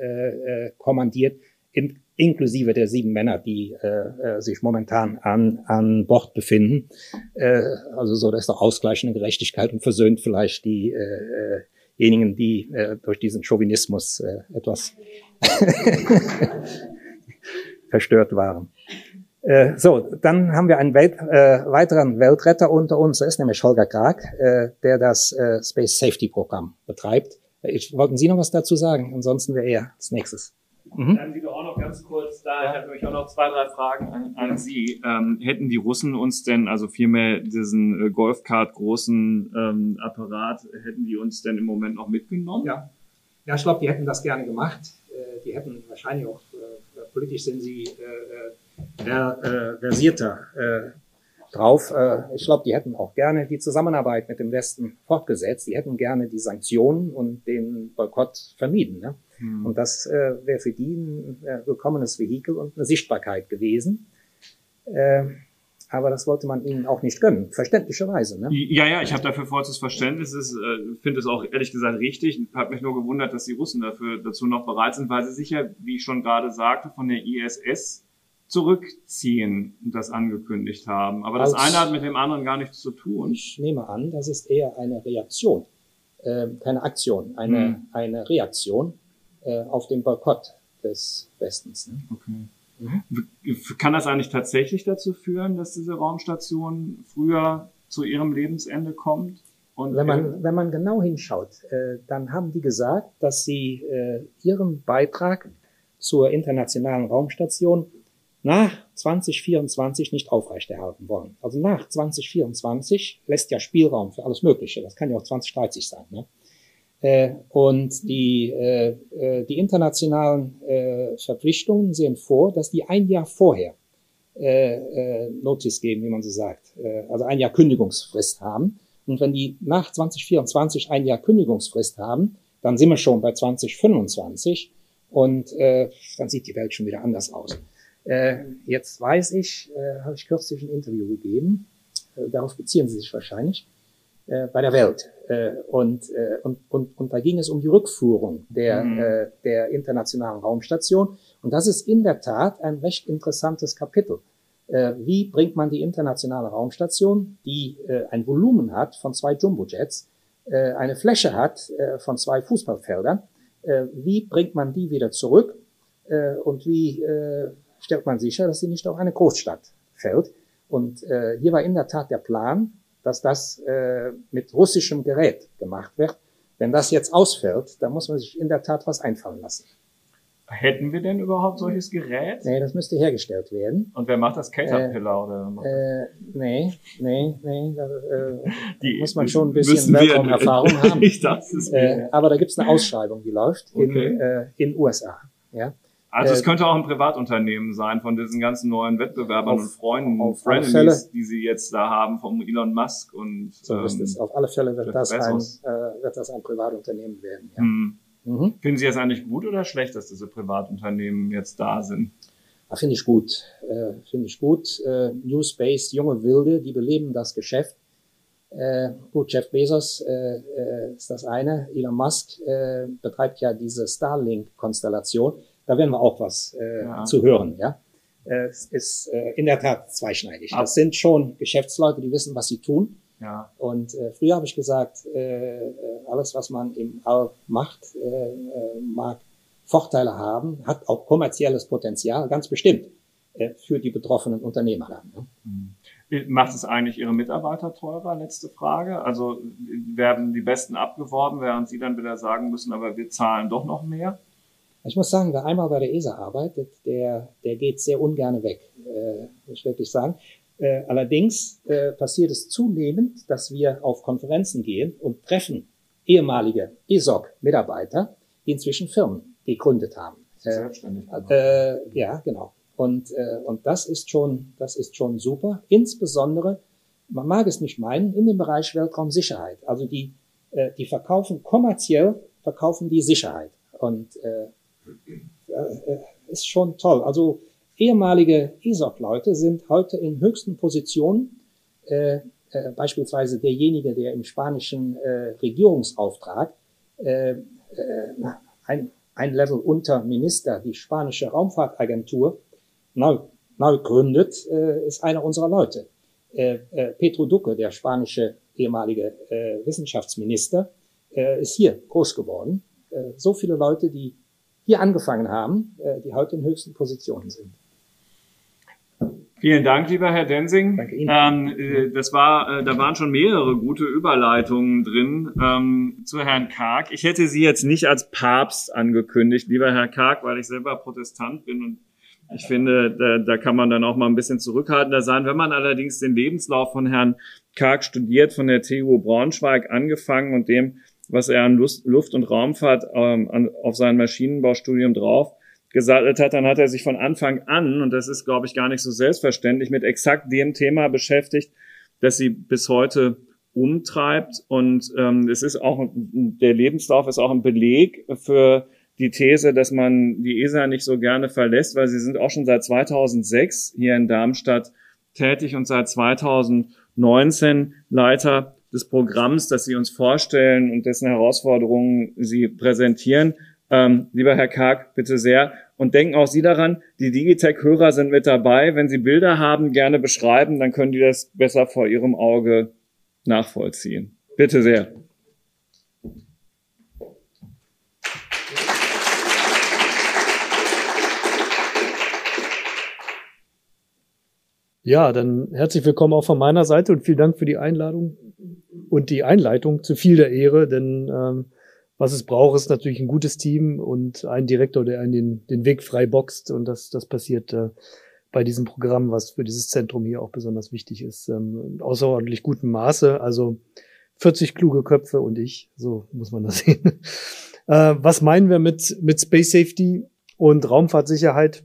S2: kommandiert, in, inklusive der sieben Männer, die äh, äh, sich momentan an, an Bord befinden. Äh, also so, dass der ausgleichende Gerechtigkeit und versöhnt vielleicht die äh, diejenigen, die äh, durch diesen Chauvinismus äh, etwas verstört waren. Äh, so, dann haben wir einen Welt, äh, weiteren Weltretter unter uns, das ist nämlich Holger Krag, äh, der das äh, Space Safety Programm betreibt. Ich, wollten Sie noch was dazu sagen? Ansonsten wäre er als nächstes.
S1: Mhm. Ganz kurz da. Ich habe nämlich auch noch zwei, drei Fragen an, an Sie. Ähm, hätten die Russen uns denn, also vielmehr diesen äh, Golfkart großen ähm, Apparat, hätten die uns denn im Moment noch mitgenommen?
S2: Ja, ja ich glaube, die hätten das gerne gemacht. Äh, die hätten wahrscheinlich auch, äh, politisch sind sie äh, äh, versierter äh, drauf. Äh, ich glaube, die hätten auch gerne die Zusammenarbeit mit dem Westen fortgesetzt. Die hätten gerne die Sanktionen und den Boykott vermieden. Ne? Mhm. Und das äh, wäre für die ein äh, willkommenes Vehikel und eine Sichtbarkeit gewesen. Äh, aber das wollte man ihnen auch nicht gönnen, verständlicherweise. Ne?
S1: Ja, ja, ich habe dafür vollstes Verständnis. Ich äh, finde es auch ehrlich gesagt richtig. Hat mich nur gewundert, dass die Russen dafür dazu noch bereit sind, weil sie sicher, wie ich schon gerade sagte, von der ISS zurückziehen und das angekündigt haben. Aber das eine hat mit dem anderen gar nichts zu tun.
S2: Ich nehme an, das ist eher eine Reaktion, äh, keine Aktion, eine, hm. eine Reaktion äh, auf den Boykott des Westens. Ne?
S1: Okay. Mhm. Kann das eigentlich tatsächlich dazu führen, dass diese Raumstation früher zu ihrem Lebensende kommt?
S2: Und wenn man, wenn man genau hinschaut, äh, dann haben die gesagt, dass sie äh, ihren Beitrag zur internationalen Raumstation nach 2024 nicht aufrechterhalten wollen. Also nach 2024 lässt ja Spielraum für alles Mögliche. Das kann ja auch 2030 sein. Ne? Äh, und die, äh, äh, die internationalen Verpflichtungen sehen vor, dass die ein Jahr vorher Notice geben, wie man so sagt, also ein Jahr Kündigungsfrist haben. Und wenn die nach 2024 ein Jahr Kündigungsfrist haben, dann sind wir schon bei 2025 und äh, dann sieht die Welt schon wieder anders aus. Äh, jetzt weiß ich, äh, habe ich kürzlich ein Interview gegeben, äh, darauf beziehen Sie sich wahrscheinlich, äh, bei der Welt. Äh, und, äh, und, und, und da ging es um die Rückführung der, mhm. äh, der internationalen Raumstation. Und das ist in der Tat ein recht interessantes Kapitel. Äh, wie bringt man die internationale Raumstation, die äh, ein Volumen hat von zwei Jumbojets, äh, eine Fläche hat äh, von zwei Fußballfeldern, äh, wie bringt man die wieder zurück äh, und wie stellt man sicher, dass sie nicht auf eine Großstadt fällt. Und äh, hier war in der Tat der Plan, dass das äh, mit russischem Gerät gemacht wird. Wenn das jetzt ausfällt, dann muss man sich in der Tat was einfallen lassen.
S1: Hätten wir denn überhaupt solches Gerät?
S2: Nee, das müsste hergestellt werden.
S1: Und wer macht das? Caterpillar
S2: äh,
S1: oder? Macht
S2: äh, nee, nee, nee. Da äh, die, muss man schon ein bisschen Weltraumerfahrung haben.
S1: ich dachte es
S2: äh, aber da gibt's eine Ausschreibung, die läuft okay. in äh, in USA. Ja.
S1: Also es könnte auch ein Privatunternehmen sein von diesen ganzen neuen Wettbewerbern auf, und Freunden, und Frenemies, die sie jetzt da haben vom Elon Musk und
S2: so ist es. Ähm, auf alle Fälle wird das, ein, äh, wird das ein Privatunternehmen werden. Ja.
S1: Hm. Mhm. Finden Sie es eigentlich gut oder schlecht, dass diese Privatunternehmen jetzt da sind?
S2: Ah, Finde ich gut. Äh, Finde ich gut. Äh, New Space, junge Wilde, die beleben das Geschäft. Äh, gut, Jeff Bezos äh, äh, ist das eine. Elon Musk äh, betreibt ja diese Starlink-Konstellation da werden wir auch was äh, ja. zu hören. Ja? äh, ist äh, in der Tat zweischneidig. Das sind schon Geschäftsleute, die wissen, was sie tun. Ja. Und äh, früher habe ich gesagt, äh, äh, alles, was man im All macht, äh, äh, mag Vorteile haben, hat auch kommerzielles Potenzial, ganz bestimmt, äh, für die betroffenen Unternehmer dann. Ne?
S1: Mhm. Macht es eigentlich Ihre Mitarbeiter teurer? Letzte Frage. Also werden die Besten abgeworben, während Sie dann wieder sagen müssen, aber wir zahlen doch noch mehr?
S2: Ich muss sagen, wer einmal bei der ESA arbeitet, der, der geht sehr ungern weg, äh, muss ich wirklich sagen. Äh, allerdings äh, passiert es zunehmend, dass wir auf Konferenzen gehen und treffen ehemalige ESOC-Mitarbeiter, die inzwischen Firmen gegründet haben.
S1: Äh, Selbstständig.
S2: Äh, ja, genau. Und, äh, und das ist schon, das ist schon super. Insbesondere, man mag es nicht meinen, in dem Bereich Weltraumsicherheit. Also die, äh, die verkaufen kommerziell, verkaufen die Sicherheit. Und äh, äh, ist schon toll. Also ehemalige ESOC-Leute sind heute in höchsten Positionen, äh, äh, beispielsweise derjenige, der im spanischen äh, Regierungsauftrag äh, äh, ein, ein Level unter Minister die spanische Raumfahrtagentur neu, neu gründet, äh, ist einer unserer Leute. Äh, äh, Petro Duque, der spanische ehemalige äh, Wissenschaftsminister, äh, ist hier groß geworden. Äh, so viele Leute, die hier angefangen haben, äh, die heute in höchsten Positionen sind.
S1: Vielen Dank, lieber Herr Densing.
S2: Danke Ihnen.
S1: Ähm, äh, das war, äh, da waren schon mehrere gute Überleitungen drin ähm, zu Herrn Karg. Ich hätte Sie jetzt nicht als Papst angekündigt, lieber Herr Karg, weil ich selber Protestant bin und ich finde, da, da kann man dann auch mal ein bisschen zurückhaltender sein. Wenn man allerdings den Lebenslauf von Herrn Karg studiert, von der TU Braunschweig angefangen und dem, was er an Lust, Luft- und Raumfahrt ähm, an, auf sein Maschinenbaustudium drauf gesattelt hat, dann hat er sich von Anfang an, und das ist, glaube ich, gar nicht so selbstverständlich, mit exakt dem Thema beschäftigt, das sie bis heute umtreibt. Und ähm, es ist auch, der Lebenslauf ist auch ein Beleg für die These, dass man die ESA nicht so gerne verlässt, weil sie sind auch schon seit 2006 hier in Darmstadt tätig und seit 2019 Leiter des Programms, das Sie uns vorstellen und dessen Herausforderungen Sie präsentieren. Ähm, lieber Herr Karg, bitte sehr. Und denken auch Sie daran, die Digitech-Hörer sind mit dabei. Wenn Sie Bilder haben, gerne beschreiben, dann können die das besser vor Ihrem Auge nachvollziehen. Bitte sehr.
S4: Ja, dann herzlich willkommen auch von meiner Seite und vielen Dank für die Einladung und die Einleitung zu viel der Ehre, denn ähm, was es braucht, ist natürlich ein gutes Team und ein Direktor, der einen den, den Weg frei boxt. Und das, das passiert äh, bei diesem Programm, was für dieses Zentrum hier auch besonders wichtig ist. Ähm, außerordentlich gutem Maße. Also 40 kluge Köpfe und ich, so muss man das sehen. äh, was meinen wir mit, mit Space Safety und Raumfahrtsicherheit?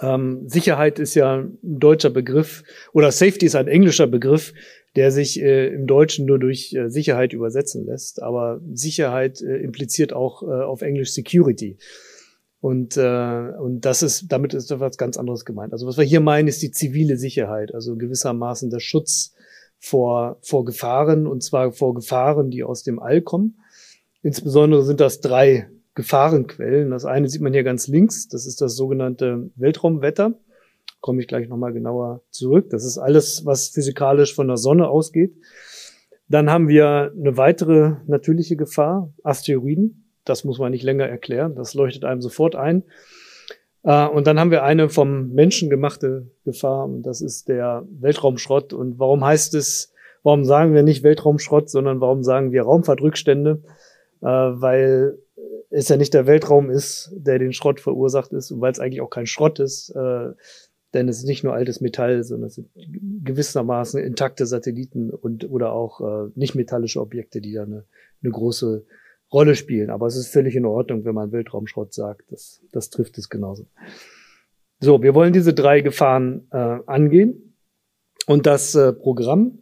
S4: Ähm, Sicherheit ist ja ein deutscher Begriff oder Safety ist ein englischer Begriff, der sich äh, im Deutschen nur durch äh, Sicherheit übersetzen lässt. Aber Sicherheit äh, impliziert auch äh, auf Englisch Security. Und, äh, und das ist, damit ist etwas ganz anderes gemeint. Also was wir hier meinen, ist die zivile Sicherheit, also gewissermaßen der Schutz vor, vor Gefahren, und zwar vor Gefahren, die aus dem All kommen. Insbesondere sind das drei Gefahrenquellen. Das eine sieht man hier ganz links, das ist das sogenannte Weltraumwetter komme ich gleich nochmal genauer zurück. Das ist alles, was physikalisch von der Sonne ausgeht. Dann haben wir eine weitere natürliche Gefahr, Asteroiden. Das muss man nicht länger erklären. Das leuchtet einem sofort ein. Äh, und dann haben wir eine vom Menschen gemachte Gefahr. Und das ist der Weltraumschrott. Und warum heißt es, warum sagen wir nicht Weltraumschrott, sondern warum sagen wir Raumfahrtrückstände? Äh, weil es ja nicht der Weltraum ist, der den Schrott verursacht ist weil es eigentlich auch kein Schrott ist, äh, denn es ist nicht nur altes Metall, sondern es sind gewissermaßen intakte Satelliten und oder auch äh, nicht metallische Objekte, die da eine, eine große Rolle spielen. Aber es ist völlig in Ordnung, wenn man Weltraumschrott sagt. Das, das trifft es genauso. So, wir wollen diese drei Gefahren äh, angehen. Und das äh, Programm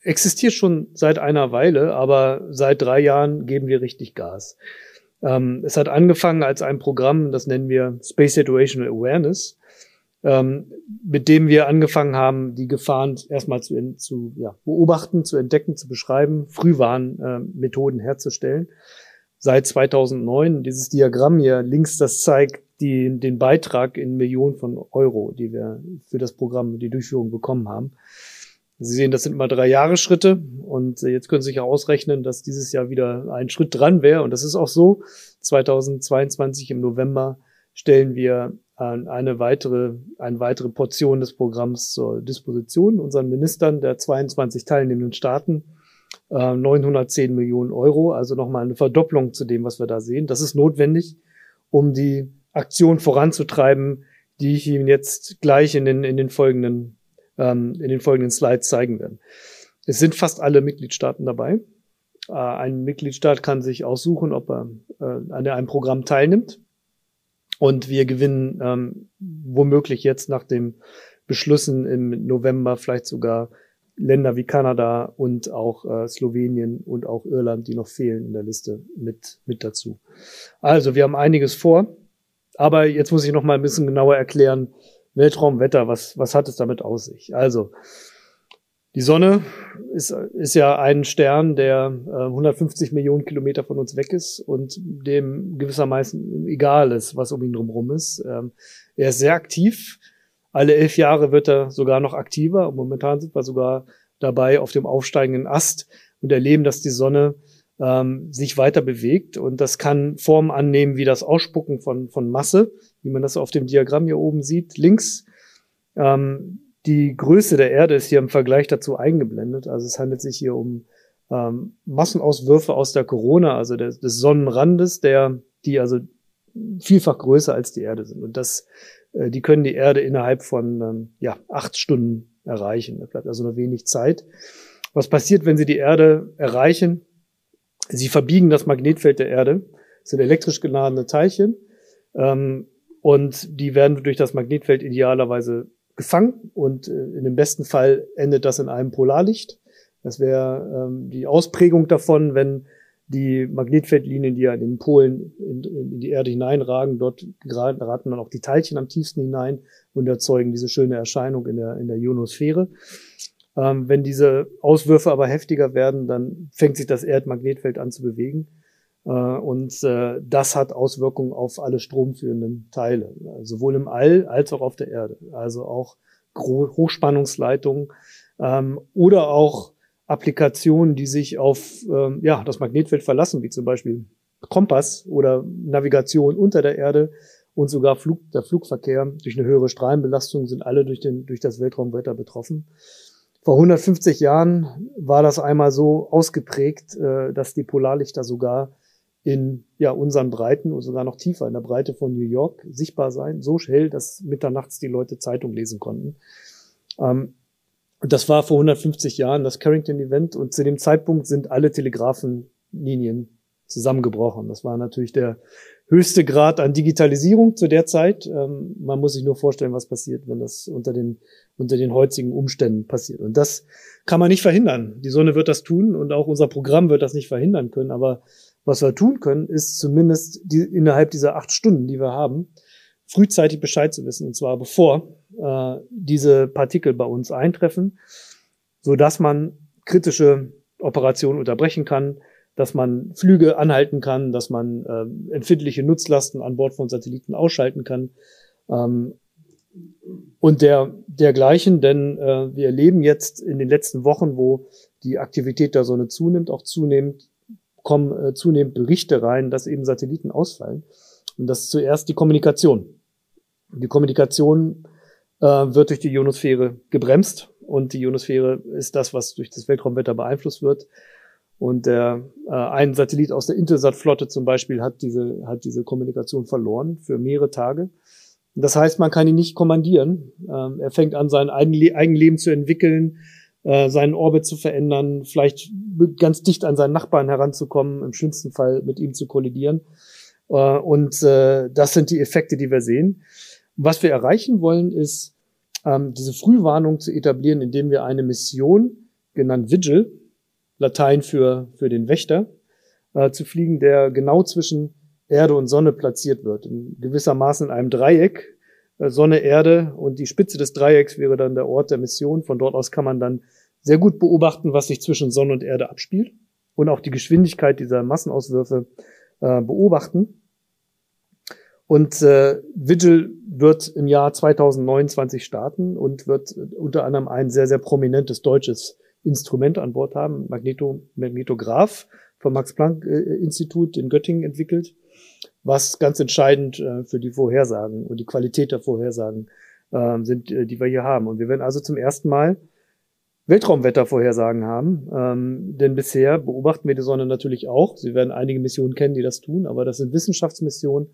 S4: existiert schon seit einer Weile, aber seit drei Jahren geben wir richtig Gas. Ähm, es hat angefangen als ein Programm, das nennen wir Space Situational Awareness ähm, mit dem wir angefangen haben, die Gefahren erstmal zu, zu ja, beobachten, zu entdecken, zu beschreiben, Frühwarnmethoden äh, herzustellen. Seit 2009, dieses Diagramm hier links, das zeigt die, den Beitrag in Millionen von Euro, die wir für das Programm, die Durchführung bekommen haben. Sie sehen, das sind mal drei Jahresschritte und jetzt können Sie sich auch ausrechnen, dass dieses Jahr wieder ein Schritt dran wäre und das ist auch so. 2022 im November stellen wir eine weitere, eine weitere Portion des Programms zur Disposition unseren Ministern der 22 teilnehmenden Staaten. 910 äh, Millionen Euro, also nochmal eine Verdopplung zu dem, was wir da sehen. Das ist notwendig, um die Aktion voranzutreiben, die ich Ihnen jetzt gleich in den, in den folgenden, ähm, in den folgenden Slides zeigen werde. Es sind fast alle Mitgliedstaaten dabei. Äh, ein Mitgliedstaat kann sich aussuchen, ob er äh, an einem Programm teilnimmt. Und wir gewinnen ähm, womöglich jetzt nach den Beschlüssen im November vielleicht sogar Länder wie Kanada und auch äh, Slowenien und auch Irland, die noch fehlen in der Liste, mit, mit dazu. Also, wir haben einiges vor. Aber jetzt muss ich noch mal ein bisschen genauer erklären, Weltraumwetter, was, was hat es damit aus sich? Also, die Sonne ist, ist ja ein Stern, der äh, 150 Millionen Kilometer von uns weg ist und dem gewissermaßen egal ist, was um ihn drumherum ist. Ähm, er ist sehr aktiv. Alle elf Jahre wird er sogar noch aktiver. Und momentan sind wir sogar dabei auf dem aufsteigenden Ast und erleben, dass die Sonne ähm, sich weiter bewegt. Und das kann Formen annehmen wie das Ausspucken von, von Masse, wie man das auf dem Diagramm hier oben sieht. Links ähm, die Größe der Erde ist hier im Vergleich dazu eingeblendet. Also es handelt sich hier um ähm, Massenauswürfe aus der Corona, also des, des Sonnenrandes, der, die also vielfach größer als die Erde sind. Und das, äh, die können die Erde innerhalb von ähm, ja, acht Stunden erreichen. Da bleibt also nur wenig Zeit. Was passiert, wenn sie die Erde erreichen? Sie verbiegen das Magnetfeld der Erde. Das sind elektrisch geladene Teilchen. Ähm, und die werden durch das Magnetfeld idealerweise gefangen und äh, in dem besten Fall endet das in einem Polarlicht. Das wäre ähm, die Ausprägung davon, wenn die Magnetfeldlinien, die ja in den Polen in, in die Erde hineinragen, dort raten dann auch die Teilchen am tiefsten hinein und erzeugen diese schöne Erscheinung in der, in der Ionosphäre. Ähm, wenn diese Auswürfe aber heftiger werden, dann fängt sich das Erdmagnetfeld an zu bewegen und äh, das hat Auswirkungen auf alle stromführenden Teile, sowohl im All als auch auf der Erde. Also auch Hochspannungsleitungen ähm, oder auch Applikationen, die sich auf ähm, ja, das Magnetfeld verlassen, wie zum Beispiel Kompass oder Navigation unter der Erde und sogar Flug, der Flugverkehr durch eine höhere Strahlenbelastung sind alle durch, den, durch das Weltraumwetter betroffen. Vor 150 Jahren war das einmal so ausgeprägt, äh, dass die Polarlichter sogar in ja, unseren Breiten und sogar noch tiefer in der Breite von New York sichtbar sein, so hell, dass mitternachts die Leute Zeitung lesen konnten. Ähm, das war vor 150 Jahren das Carrington-Event und zu dem Zeitpunkt sind alle Telegrafenlinien zusammengebrochen. Das war natürlich der höchste Grad an Digitalisierung zu der Zeit. Ähm, man muss sich nur vorstellen, was passiert, wenn das unter den, unter den heutigen Umständen passiert. Und das kann man nicht verhindern. Die Sonne wird das tun und auch unser Programm wird das nicht verhindern können. Aber was wir tun können, ist zumindest die, innerhalb dieser acht Stunden, die wir haben, frühzeitig Bescheid zu wissen, und zwar bevor äh, diese Partikel bei uns eintreffen, so dass man kritische Operationen unterbrechen kann, dass man Flüge anhalten kann, dass man äh, empfindliche Nutzlasten an Bord von Satelliten ausschalten kann. Ähm, und der dergleichen, denn äh, wir erleben jetzt in den letzten Wochen, wo die Aktivität der Sonne zunimmt, auch zunehmend kommen äh, zunehmend Berichte rein, dass eben Satelliten ausfallen. Und das ist zuerst die Kommunikation. Die Kommunikation äh, wird durch die Ionosphäre gebremst und die Ionosphäre ist das, was durch das Weltraumwetter beeinflusst wird. Und der, äh, ein Satellit aus der Intelsat-Flotte zum Beispiel hat diese, hat diese Kommunikation verloren für mehrere Tage. Das heißt, man kann ihn nicht kommandieren. Ähm, er fängt an, sein Eigenleben zu entwickeln äh, seinen Orbit zu verändern, vielleicht ganz dicht an seinen Nachbarn heranzukommen, im schlimmsten Fall mit ihm zu kollidieren. Äh, und äh, das sind die Effekte, die wir sehen. Was wir erreichen wollen, ist, ähm, diese Frühwarnung zu etablieren, indem wir eine Mission, genannt Vigil, Latein für, für den Wächter, äh, zu fliegen, der genau zwischen Erde und Sonne platziert wird. In gewissermaßen in einem Dreieck, Sonne, Erde und die Spitze des Dreiecks wäre dann der Ort der Mission. Von dort aus kann man dann sehr gut beobachten, was sich zwischen Sonne und Erde abspielt und auch die Geschwindigkeit dieser Massenauswürfe äh, beobachten. Und äh, Vigil wird im Jahr 2029 starten und wird unter anderem ein sehr, sehr prominentes deutsches Instrument an Bord haben, Magneto, Magnetograph vom Max-Planck-Institut in Göttingen entwickelt, was ganz entscheidend äh, für die Vorhersagen und die Qualität der Vorhersagen äh, sind, äh, die wir hier haben. Und wir werden also zum ersten Mal Weltraumwettervorhersagen haben. Ähm, denn bisher beobachten wir die Sonne natürlich auch. Sie werden einige Missionen kennen, die das tun, aber das sind Wissenschaftsmissionen,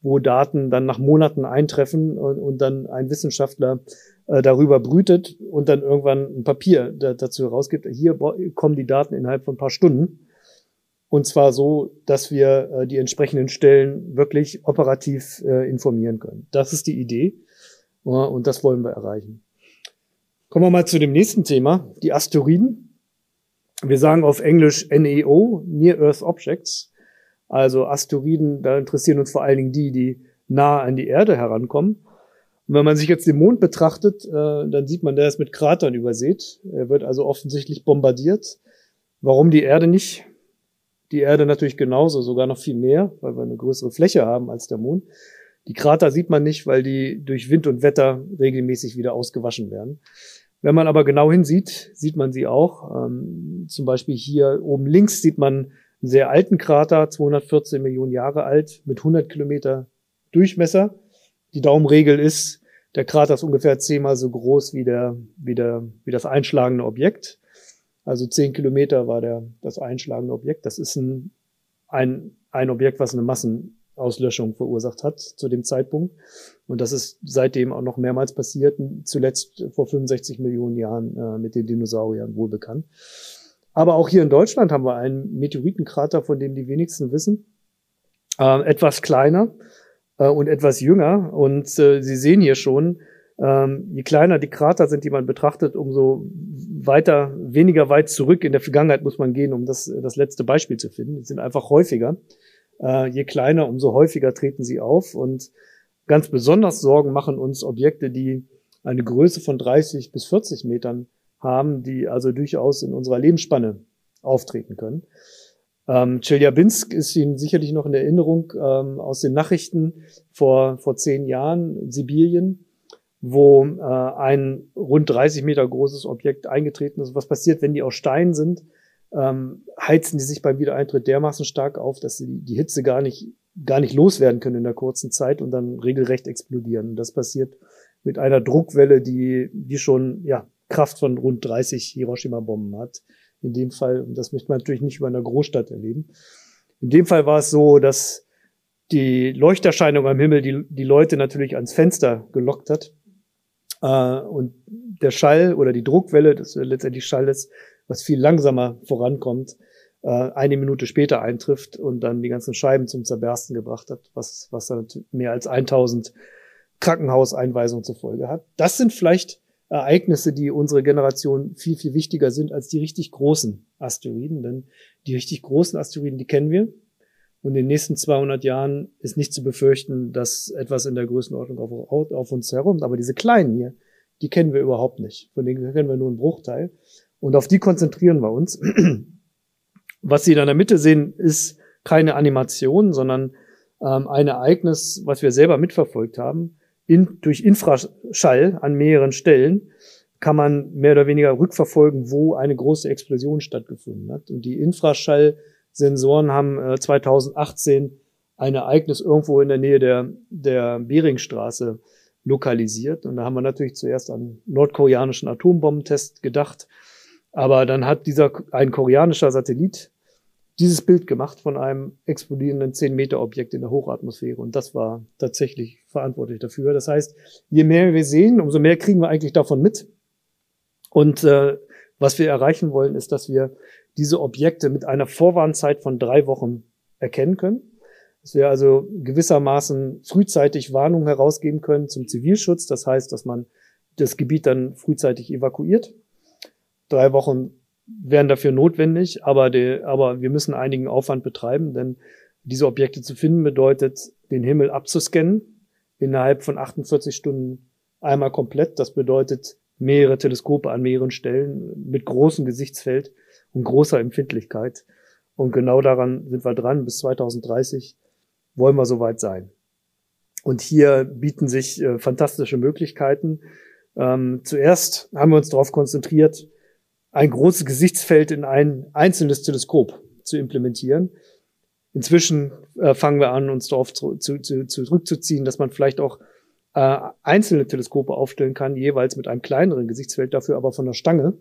S4: wo Daten dann nach Monaten eintreffen und, und dann ein Wissenschaftler äh, darüber brütet und dann irgendwann ein Papier da, dazu herausgibt. Hier kommen die Daten innerhalb von ein paar Stunden. Und zwar so, dass wir äh, die entsprechenden Stellen wirklich operativ äh, informieren können. Das ist die Idee. und das wollen wir erreichen. Kommen wir mal zu dem nächsten Thema, die Asteroiden. Wir sagen auf Englisch NEO, Near Earth Objects. Also Asteroiden, da interessieren uns vor allen Dingen die, die nah an die Erde herankommen. Und wenn man sich jetzt den Mond betrachtet, äh, dann sieht man, der ist mit Kratern übersät. Er wird also offensichtlich bombardiert. Warum die Erde nicht? Die Erde natürlich genauso, sogar noch viel mehr, weil wir eine größere Fläche haben als der Mond. Die Krater sieht man nicht, weil die durch Wind und Wetter regelmäßig wieder ausgewaschen werden. Wenn man aber genau hinsieht, sieht man sie auch. Ähm, zum Beispiel hier oben links sieht man einen sehr alten Krater, 214 Millionen Jahre alt, mit 100 Kilometer Durchmesser. Die Daumenregel ist, der Krater ist ungefähr zehnmal so groß wie, der, wie, der, wie das einschlagende Objekt. Also zehn Kilometer war der, das einschlagende Objekt. Das ist ein, ein, ein Objekt, was eine Massen, Auslöschung verursacht hat zu dem Zeitpunkt. Und das ist seitdem auch noch mehrmals passiert, zuletzt vor 65 Millionen Jahren äh, mit den Dinosauriern wohl bekannt. Aber auch hier in Deutschland haben wir einen Meteoritenkrater, von dem die wenigsten wissen. Äh, etwas kleiner äh, und etwas jünger. Und äh, Sie sehen hier schon, ähm, je kleiner die Krater sind, die man betrachtet, umso weiter, weniger weit zurück in der Vergangenheit muss man gehen, um das, das letzte Beispiel zu finden. Die sind einfach häufiger. Äh, je kleiner, umso häufiger treten sie auf. Und ganz besonders Sorgen machen uns Objekte, die eine Größe von 30 bis 40 Metern haben, die also durchaus in unserer Lebensspanne auftreten können. Ähm, Chelyabinsk ist Ihnen sicherlich noch in Erinnerung ähm, aus den Nachrichten vor, vor zehn Jahren, Sibirien, wo äh, ein rund 30 Meter großes Objekt eingetreten ist. Was passiert, wenn die aus Stein sind? ähm, heizen die sich beim Wiedereintritt dermaßen stark auf, dass sie die Hitze gar nicht, gar nicht loswerden können in der kurzen Zeit und dann regelrecht explodieren. Und das passiert mit einer Druckwelle, die, die schon, ja, Kraft von rund 30 Hiroshima-Bomben hat. In dem Fall, und das möchte man natürlich nicht über einer Großstadt erleben. In dem Fall war es so, dass die Leuchterscheinung am Himmel die, die Leute natürlich ans Fenster gelockt hat. Äh, und der Schall oder die Druckwelle, das letztendlich Schall ist, was viel langsamer vorankommt, äh, eine Minute später eintrifft und dann die ganzen Scheiben zum Zerbersten gebracht hat, was, was dann mehr als 1000 Krankenhauseinweisungen zur Folge hat. Das sind vielleicht Ereignisse, die unsere Generation viel, viel wichtiger sind als die richtig großen Asteroiden, denn die richtig großen Asteroiden, die kennen wir. Und in den nächsten 200 Jahren ist nicht zu befürchten, dass etwas in der Größenordnung auf, auf uns herum, aber diese kleinen hier, die kennen wir überhaupt nicht. Von denen kennen wir nur einen Bruchteil. Und auf die konzentrieren wir uns. Was Sie da in der Mitte sehen, ist keine Animation, sondern ähm, ein Ereignis, was wir selber mitverfolgt haben. In, durch Infraschall an mehreren Stellen kann man mehr oder weniger rückverfolgen, wo eine große Explosion stattgefunden hat. Und die Infraschallsensoren haben äh, 2018 ein Ereignis irgendwo in der Nähe der, der Beringstraße lokalisiert. Und da haben wir natürlich zuerst an nordkoreanischen Atombombentest gedacht. Aber dann hat dieser, ein koreanischer Satellit dieses Bild gemacht von einem explodierenden 10-Meter-Objekt in der Hochatmosphäre. Und das war tatsächlich verantwortlich dafür. Das heißt, je mehr wir sehen, umso mehr kriegen wir eigentlich davon mit. Und äh, was wir erreichen wollen, ist, dass wir diese Objekte mit einer Vorwarnzeit von drei Wochen erkennen können. Dass wir also gewissermaßen frühzeitig Warnungen herausgeben können zum Zivilschutz. Das heißt, dass man das Gebiet dann frühzeitig evakuiert drei Wochen wären dafür notwendig, aber, die, aber wir müssen einigen Aufwand betreiben, denn diese Objekte zu finden bedeutet, den Himmel abzuscannen innerhalb von 48 Stunden einmal komplett. Das bedeutet mehrere Teleskope an mehreren Stellen mit großem Gesichtsfeld und großer Empfindlichkeit. Und genau daran sind wir dran. Bis 2030 wollen wir soweit sein. Und hier bieten sich äh, fantastische Möglichkeiten. Ähm, zuerst haben wir uns darauf konzentriert, ein großes Gesichtsfeld in ein einzelnes Teleskop zu implementieren. Inzwischen äh, fangen wir an, uns darauf zu, zu, zu, zurückzuziehen, dass man vielleicht auch äh, einzelne Teleskope aufstellen kann, jeweils mit einem kleineren Gesichtsfeld, dafür aber von der Stange.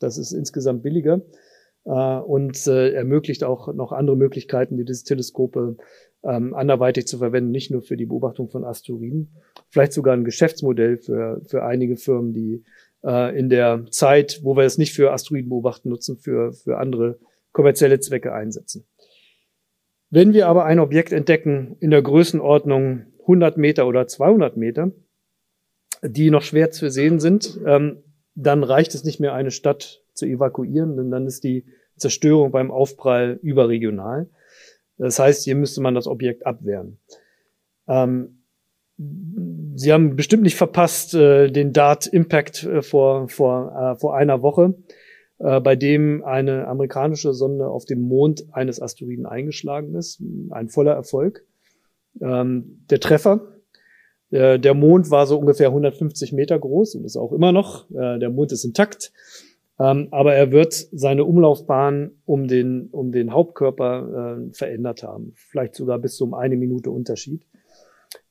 S4: Das ist insgesamt billiger äh, und äh, ermöglicht auch noch andere Möglichkeiten, die diese Teleskope ähm, anderweitig zu verwenden, nicht nur für die Beobachtung von Asteroiden, vielleicht sogar ein Geschäftsmodell für, für einige Firmen, die äh, in der Zeit, wo wir es nicht für Asteroiden beobachten nutzen, für, für andere kommerzielle Zwecke einsetzen. Wenn wir aber ein Objekt entdecken in der Größenordnung 100 Meter oder 200 Meter, die noch schwer zu sehen sind, ähm, dann reicht es nicht mehr, eine Stadt zu evakuieren, denn dann ist die Zerstörung beim Aufprall überregional. Das heißt, hier müsste man das Objekt abwehren. Ähm, Sie haben bestimmt nicht verpasst äh, den Dart Impact äh, vor, vor, äh, vor einer Woche, äh, bei dem eine amerikanische Sonde auf dem Mond eines Asteroiden eingeschlagen ist. Ein voller Erfolg. Ähm, der Treffer. Der, der Mond war so ungefähr 150 Meter groß und ist auch immer noch. Äh, der Mond ist intakt. Ähm, aber er wird seine Umlaufbahn um den, um den Hauptkörper äh, verändert haben. Vielleicht sogar bis zu um eine Minute Unterschied.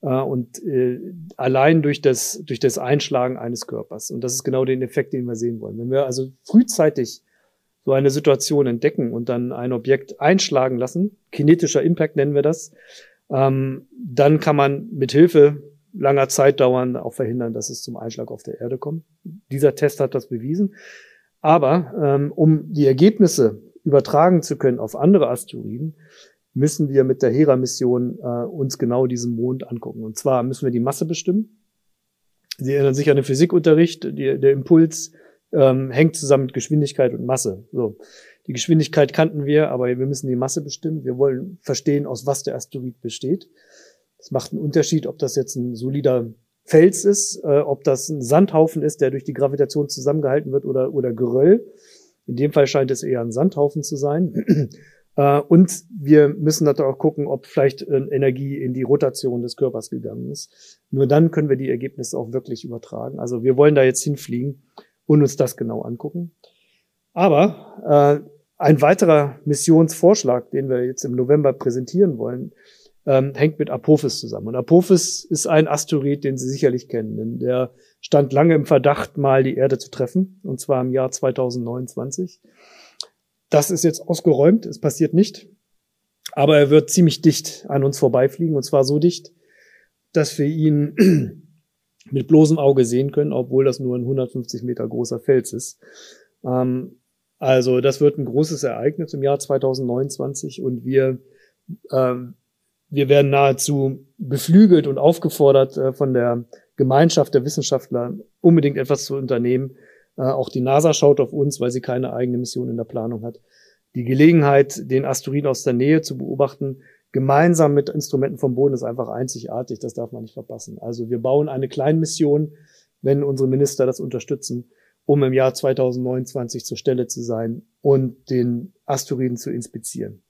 S4: Äh, und äh, allein durch das, durch das Einschlagen eines Körpers. Und das ist genau den Effekt, den wir sehen wollen. Wenn wir also frühzeitig so eine Situation entdecken und dann ein Objekt einschlagen lassen, kinetischer Impact nennen wir das, ähm, dann kann man mit Hilfe langer Zeit dauern auch verhindern, dass es zum Einschlag auf der Erde kommt. Dieser Test hat das bewiesen. Aber ähm, um die Ergebnisse übertragen zu können auf andere Asteroiden, müssen wir mit der Hera-Mission äh, uns genau diesen Mond angucken. Und zwar müssen wir die Masse bestimmen. Sie erinnern sich an den Physikunterricht. Die, der Impuls ähm, hängt zusammen mit Geschwindigkeit und Masse. So. Die Geschwindigkeit kannten wir, aber wir müssen die Masse bestimmen. Wir wollen verstehen, aus was der Asteroid besteht. Es macht einen Unterschied, ob das jetzt ein solider Fels ist, äh, ob das ein Sandhaufen ist, der durch die Gravitation zusammengehalten wird oder, oder Geröll. In dem Fall scheint es eher ein Sandhaufen zu sein. Äh, und wir müssen natürlich auch gucken, ob vielleicht äh, Energie in die Rotation des Körpers gegangen ist. Nur dann können wir die Ergebnisse auch wirklich übertragen. Also wir wollen da jetzt hinfliegen und uns das genau angucken. Aber äh, ein weiterer Missionsvorschlag, den wir jetzt im November präsentieren wollen, ähm, hängt mit Apophis zusammen. Und Apophis ist ein Asteroid, den Sie sicherlich kennen, denn der stand lange im Verdacht, mal die Erde zu treffen, und zwar im Jahr 2029. Das ist jetzt ausgeräumt, es passiert nicht. Aber er wird ziemlich dicht an uns vorbeifliegen, und zwar so dicht, dass wir ihn mit bloßem Auge sehen können, obwohl das nur ein 150 Meter großer Fels ist. Ähm, also das wird ein großes Ereignis im Jahr 2029 und wir, ähm, wir werden nahezu beflügelt und aufgefordert äh, von der Gemeinschaft der Wissenschaftler, unbedingt etwas zu unternehmen, äh, auch die NASA schaut auf uns, weil sie keine eigene Mission in der Planung hat. Die Gelegenheit, den Asteroiden aus der Nähe zu beobachten, gemeinsam mit Instrumenten vom Boden, ist einfach einzigartig. Das darf man nicht verpassen. Also wir bauen eine kleine Mission, wenn unsere Minister das unterstützen, um im Jahr 2029 zur Stelle zu sein und den Asteroiden zu inspizieren.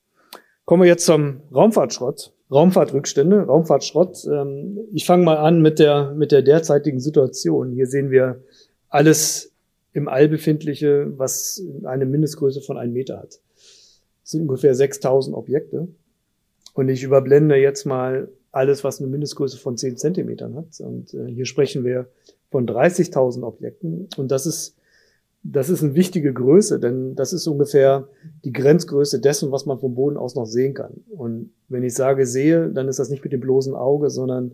S4: Kommen wir jetzt zum Raumfahrtschrott. Raumfahrtrückstände, Raumfahrtschrott. Ähm, ich fange mal an mit der, mit der derzeitigen Situation. Hier sehen wir alles im All befindliche, was eine Mindestgröße von einem Meter hat. Das sind ungefähr 6000 Objekte. Und ich überblende jetzt mal alles, was eine Mindestgröße von 10 Zentimetern hat. Und äh, hier sprechen wir von 30.000 Objekten. Und das ist, das ist eine wichtige Größe, denn das ist ungefähr die Grenzgröße dessen, was man vom Boden aus noch sehen kann. Und wenn ich sage sehe, dann ist das nicht mit dem bloßen Auge, sondern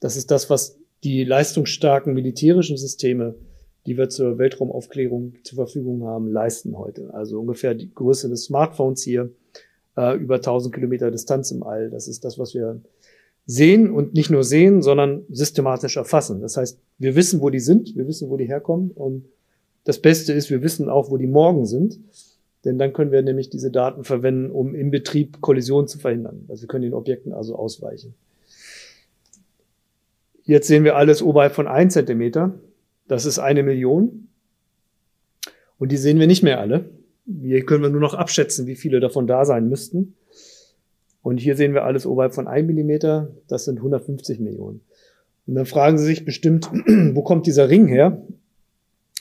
S4: das ist das, was die leistungsstarken militärischen Systeme die wir zur Weltraumaufklärung zur Verfügung haben, leisten heute. Also ungefähr die Größe des Smartphones hier, äh, über 1000 Kilometer Distanz im All. Das ist das, was wir sehen und nicht nur sehen, sondern systematisch erfassen. Das heißt, wir wissen, wo die sind, wir wissen, wo die herkommen und das Beste ist, wir wissen auch, wo die morgen sind, denn dann können wir nämlich diese Daten verwenden, um im Betrieb Kollisionen zu verhindern. Also wir können den Objekten also ausweichen. Jetzt sehen wir alles oberhalb von ein Zentimeter. Das ist eine Million. Und die sehen wir nicht mehr alle. Hier können wir nur noch abschätzen, wie viele davon da sein müssten. Und hier sehen wir alles oberhalb von 1 Millimeter. Das sind 150 Millionen. Und dann fragen Sie sich bestimmt, wo kommt dieser Ring her?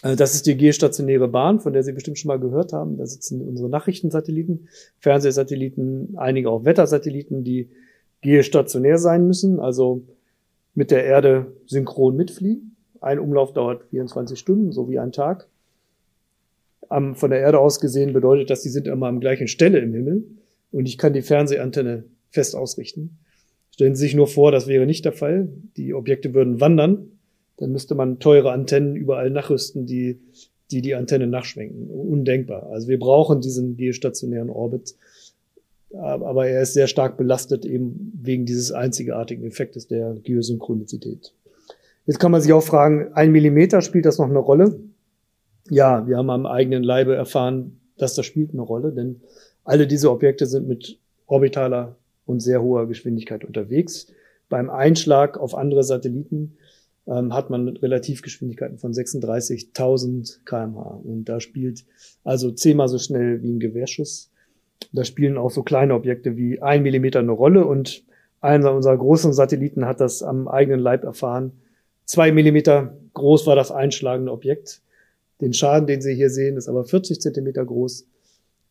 S4: Äh, das ist die geostationäre Bahn, von der Sie bestimmt schon mal gehört haben. Da sitzen unsere Nachrichtensatelliten, Fernsehsatelliten, einige auch Wettersatelliten, die geostationär sein müssen, also mit der Erde synchron mitfliegen. Ein Umlauf dauert 24 Stunden, so wie ein Tag. von der Erde aus gesehen bedeutet das, die sind immer am gleichen Stelle im Himmel und ich kann die Fernsehantenne fest ausrichten. Stellen Sie sich nur vor, das wäre nicht der Fall. Die Objekte würden wandern. Dann müsste man teure Antennen überall nachrüsten, die die, die Antenne nachschwenken. Undenkbar. Also wir brauchen diesen geostationären Orbit. Aber er ist sehr stark belastet eben wegen dieses einzigartigen Effektes der Geosynchronizität. Jetzt kann man sich auch fragen, ein Millimeter spielt das noch eine Rolle? Ja, wir haben am eigenen Leibe erfahren, dass das spielt eine Rolle, denn alle diese Objekte sind mit orbitaler und sehr hoher Geschwindigkeit unterwegs. Beim Einschlag auf andere Satelliten ähm, hat man Relativgeschwindigkeiten von 36.000 kmh. Und da spielt also zehnmal so schnell wie ein Gewehrschuss. Da spielen auch so kleine Objekte wie ein Millimeter eine Rolle. Und einer unserer großen Satelliten hat das am eigenen Leib erfahren. Zwei Millimeter groß war das einschlagende Objekt. Den Schaden, den Sie hier sehen, ist aber 40 Zentimeter groß.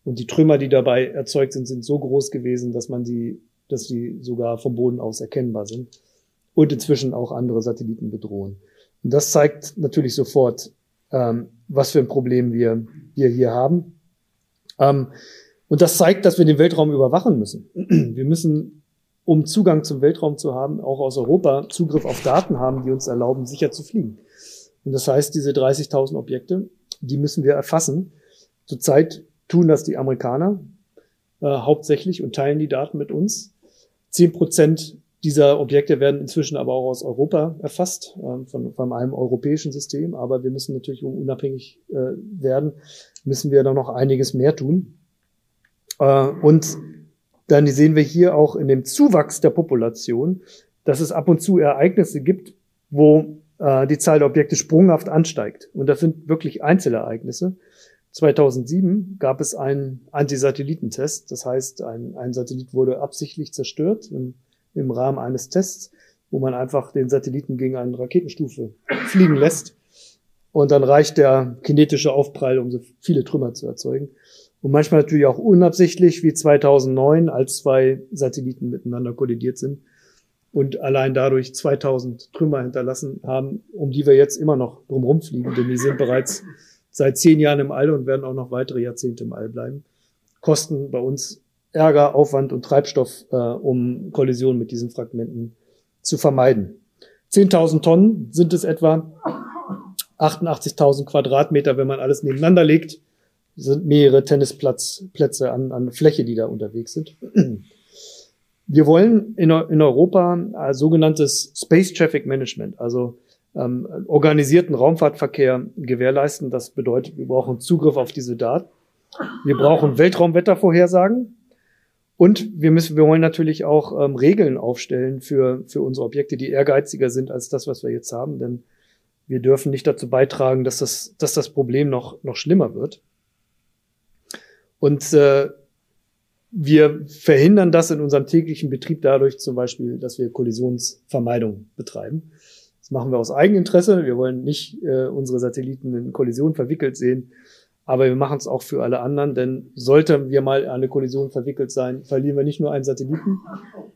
S4: Und die Trümmer, die dabei erzeugt sind, sind so groß gewesen, dass man sie, dass sie sogar vom Boden aus erkennbar sind und inzwischen auch andere Satelliten bedrohen. Und das zeigt natürlich sofort, ähm, was für ein Problem wir, wir hier haben. Ähm, und das zeigt, dass wir den Weltraum überwachen müssen. Wir müssen, um Zugang zum Weltraum zu haben, auch aus Europa Zugriff auf Daten haben, die uns erlauben, sicher zu fliegen. Und das heißt, diese 30.000 Objekte, die müssen wir erfassen. Zurzeit tun das die Amerikaner äh, hauptsächlich und teilen die Daten mit uns. Zehn Prozent dieser Objekte werden inzwischen aber auch aus Europa erfasst, äh, von, von einem europäischen System. Aber wir müssen natürlich, um unabhängig äh, werden, müssen wir da noch einiges mehr tun. Äh, und dann sehen wir hier auch in dem Zuwachs der Population, dass es ab und zu Ereignisse gibt, wo äh, die Zahl der Objekte sprunghaft ansteigt. Und das sind wirklich Einzelereignisse. 2007 gab es einen Antisatellitentest. Das heißt, ein, ein Satellit wurde absichtlich zerstört im, im Rahmen eines Tests, wo man einfach den Satelliten gegen eine Raketenstufe fliegen lässt. Und dann reicht der kinetische Aufprall, um so viele Trümmer zu erzeugen. Und manchmal natürlich auch unabsichtlich, wie 2009, als zwei Satelliten miteinander kollidiert sind und allein dadurch 2000 Trümmer hinterlassen haben, um die wir jetzt immer noch drumherum fliegen, denn die sind bereits seit zehn Jahren im All und werden auch noch weitere Jahrzehnte im All bleiben. Kosten bei uns Ärger, Aufwand und Treibstoff, äh, um Kollisionen mit diesen Fragmenten zu vermeiden. 10.000 Tonnen sind es etwa, 88.000 Quadratmeter, wenn man alles nebeneinander legt, sind mehrere Tennisplätze an, an Fläche, die da unterwegs sind. Wir wollen in, in Europa ein sogenanntes Space Traffic Management, also ähm, organisierten Raumfahrtverkehr gewährleisten. Das bedeutet, wir brauchen Zugriff auf diese Daten. Wir brauchen Weltraumwettervorhersagen. Und wir müssen, wir wollen natürlich auch ähm, Regeln aufstellen für, für unsere Objekte, die ehrgeiziger sind als das, was wir jetzt haben. Denn wir dürfen nicht dazu beitragen, dass das, dass das Problem noch, noch schlimmer wird. Und äh, wir verhindern das in unserem täglichen Betrieb dadurch zum Beispiel, dass wir Kollisionsvermeidung betreiben. Das machen wir aus Eigeninteresse. Wir wollen nicht äh, unsere Satelliten in Kollision verwickelt sehen, aber wir machen es auch für alle anderen, denn sollte wir mal eine Kollision verwickelt sein, verlieren wir nicht nur einen Satelliten,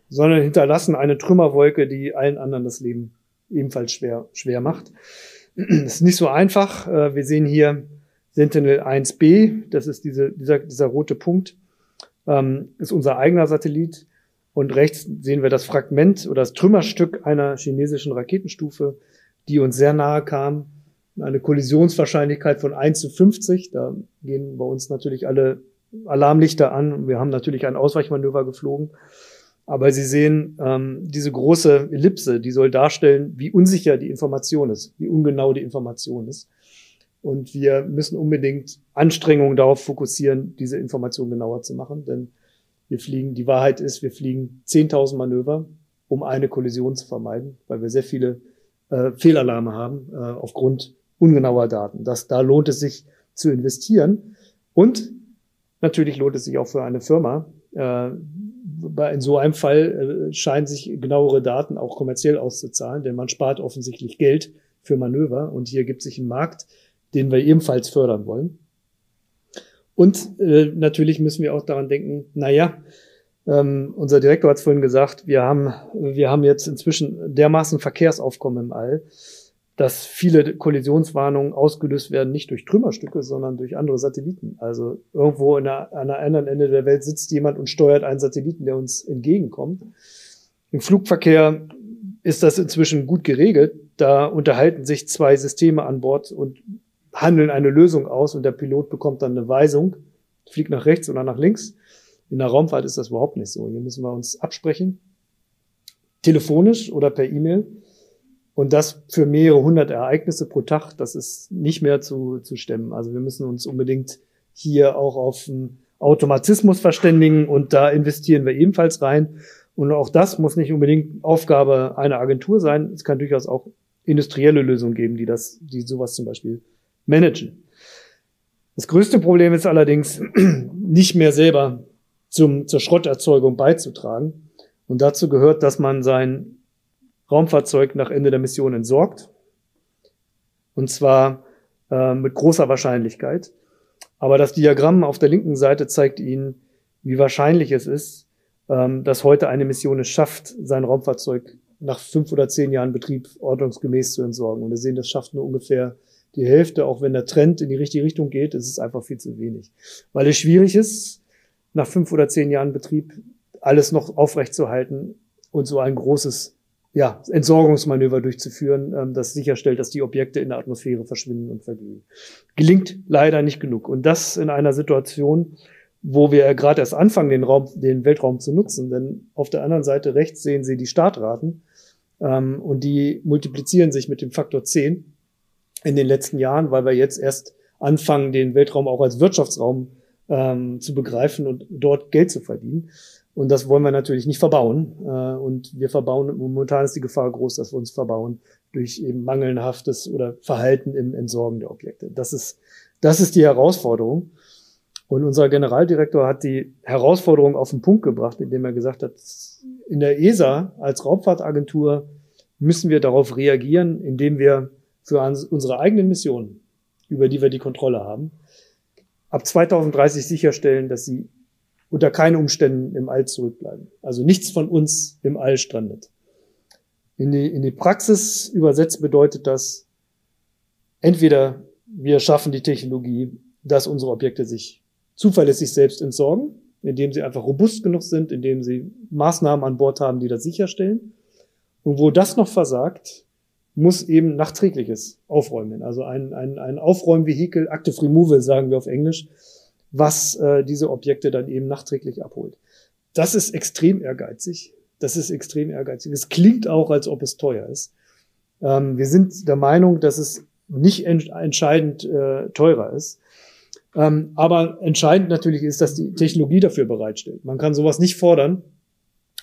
S4: sondern hinterlassen eine Trümmerwolke, die allen anderen das Leben ebenfalls schwer, schwer macht. Das ist nicht so einfach. Äh, wir sehen hier Sentinel 1b, das ist diese, dieser, dieser rote Punkt, ähm, ist unser eigener Satellit. Und rechts sehen wir das Fragment oder das Trümmerstück einer chinesischen Raketenstufe, die uns sehr nahe kam. Eine Kollisionswahrscheinlichkeit von 1 zu 50. Da gehen bei uns natürlich alle Alarmlichter an. Wir haben natürlich ein Ausweichmanöver geflogen. Aber Sie sehen, ähm, diese große Ellipse, die soll darstellen, wie unsicher die Information ist, wie ungenau die Information ist. Und wir müssen unbedingt Anstrengungen darauf fokussieren, diese Information genauer zu machen. Denn wir fliegen, die Wahrheit ist, wir fliegen 10.000 Manöver, um eine Kollision zu vermeiden, weil wir sehr viele äh, Fehlalarme haben äh, aufgrund ungenauer Daten. Das, da lohnt es sich zu investieren. Und natürlich lohnt es sich auch für eine Firma, äh, in so einem Fall äh, scheinen sich genauere Daten auch kommerziell auszuzahlen, denn man spart offensichtlich Geld für Manöver und hier gibt sich ein Markt, den wir ebenfalls fördern wollen. Und äh, natürlich müssen wir auch daran denken, naja, ähm, unser Direktor hat es vorhin gesagt, wir haben, wir haben jetzt inzwischen dermaßen Verkehrsaufkommen im All, dass viele Kollisionswarnungen ausgelöst werden, nicht durch Trümmerstücke, sondern durch andere Satelliten. Also irgendwo einer, an einer anderen Ende der Welt sitzt jemand und steuert einen Satelliten, der uns entgegenkommt. Im Flugverkehr ist das inzwischen gut geregelt. Da unterhalten sich zwei Systeme an Bord und handeln eine Lösung aus und der Pilot bekommt dann eine Weisung, fliegt nach rechts oder nach links. In der Raumfahrt ist das überhaupt nicht so. Hier müssen wir uns absprechen, telefonisch oder per E-Mail. Und das für mehrere hundert Ereignisse pro Tag, das ist nicht mehr zu, zu stemmen. Also wir müssen uns unbedingt hier auch auf einen Automatismus verständigen und da investieren wir ebenfalls rein. Und auch das muss nicht unbedingt Aufgabe einer Agentur sein. Es kann durchaus auch industrielle Lösungen geben, die das, die sowas zum Beispiel managen. Das größte Problem ist allerdings, nicht mehr selber zum, zur Schrotterzeugung beizutragen. Und dazu gehört, dass man sein Raumfahrzeug nach Ende der Mission entsorgt. Und zwar äh, mit großer Wahrscheinlichkeit. Aber das Diagramm auf der linken Seite zeigt Ihnen, wie wahrscheinlich es ist, ähm, dass heute eine Mission es schafft, sein Raumfahrzeug nach fünf oder zehn Jahren Betrieb ordnungsgemäß zu entsorgen. Und wir sehen, das schafft nur ungefähr die Hälfte, auch wenn der Trend in die richtige Richtung geht, ist es einfach viel zu wenig. Weil es schwierig ist, nach fünf oder zehn Jahren Betrieb alles noch aufrechtzuerhalten und so ein großes ja, Entsorgungsmanöver durchzuführen, ähm, das sicherstellt, dass die Objekte in der Atmosphäre verschwinden und verglühen. Gelingt leider nicht genug. Und das in einer Situation, wo wir gerade erst anfangen, den Raum, den Weltraum zu nutzen. Denn auf der anderen Seite rechts sehen Sie die Startraten ähm, und die multiplizieren sich mit dem Faktor 10 in den letzten Jahren, weil wir jetzt erst anfangen, den Weltraum auch als Wirtschaftsraum ähm, zu begreifen und dort Geld zu verdienen. Und das wollen wir natürlich nicht verbauen. Äh, und wir verbauen, momentan ist die Gefahr groß, dass wir uns verbauen durch eben mangelhaftes oder Verhalten im Entsorgen der Objekte. Das ist, das ist die Herausforderung. Und unser Generaldirektor hat die Herausforderung auf den Punkt gebracht, indem er gesagt hat, in der ESA als Raumfahrtagentur müssen wir darauf reagieren, indem wir für unsere eigenen Missionen, über die wir die Kontrolle haben, ab 2030 sicherstellen, dass sie unter keinen Umständen im All zurückbleiben. Also nichts von uns im All strandet. In die, in die Praxis übersetzt bedeutet das, entweder wir schaffen die Technologie, dass unsere Objekte sich zuverlässig selbst entsorgen, indem sie einfach robust genug sind, indem sie Maßnahmen an Bord haben, die das sicherstellen. Und wo das noch versagt, muss eben nachträgliches Aufräumen, also ein, ein, ein Aufräumvehikel, Active Removal sagen wir auf Englisch, was äh, diese Objekte dann eben nachträglich abholt. Das ist extrem ehrgeizig. Das ist extrem ehrgeizig. Es klingt auch, als ob es teuer ist. Ähm, wir sind der Meinung, dass es nicht ent entscheidend äh, teurer ist. Ähm, aber entscheidend natürlich ist, dass die Technologie dafür bereitstellt. Man kann sowas nicht fordern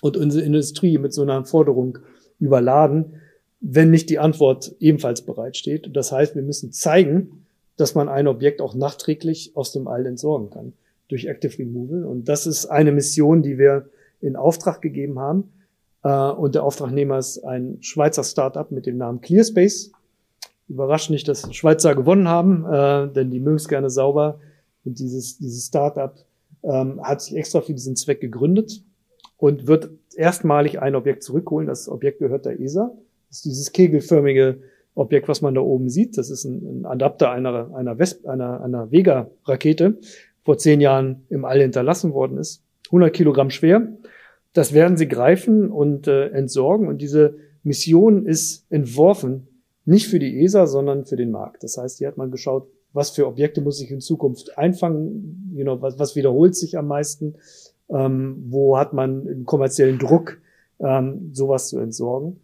S4: und unsere Industrie mit so einer Forderung überladen, wenn nicht die Antwort ebenfalls bereitsteht. Das heißt, wir müssen zeigen, dass man ein Objekt auch nachträglich aus dem All entsorgen kann durch Active Removal. Und das ist eine Mission, die wir in Auftrag gegeben haben. Äh, und der Auftragnehmer ist ein Schweizer Startup mit dem Namen ClearSpace. Überrascht nicht, dass Schweizer gewonnen haben, äh, denn die mögen es gerne sauber. Und dieses, dieses Startup ähm, hat sich extra für diesen Zweck gegründet und wird erstmalig ein Objekt zurückholen. Das Objekt gehört der ESA. Das ist dieses kegelförmige Objekt, was man da oben sieht. Das ist ein, ein Adapter einer, einer, Wesp, einer, einer Vega-Rakete, vor zehn Jahren im All hinterlassen worden ist. 100 Kilogramm schwer. Das werden sie greifen und äh, entsorgen. Und diese Mission ist entworfen, nicht für die ESA, sondern für den Markt. Das heißt, hier hat man geschaut, was für Objekte muss ich in Zukunft einfangen, you know, was, was wiederholt sich am meisten, ähm, wo hat man einen kommerziellen Druck, ähm, sowas zu entsorgen.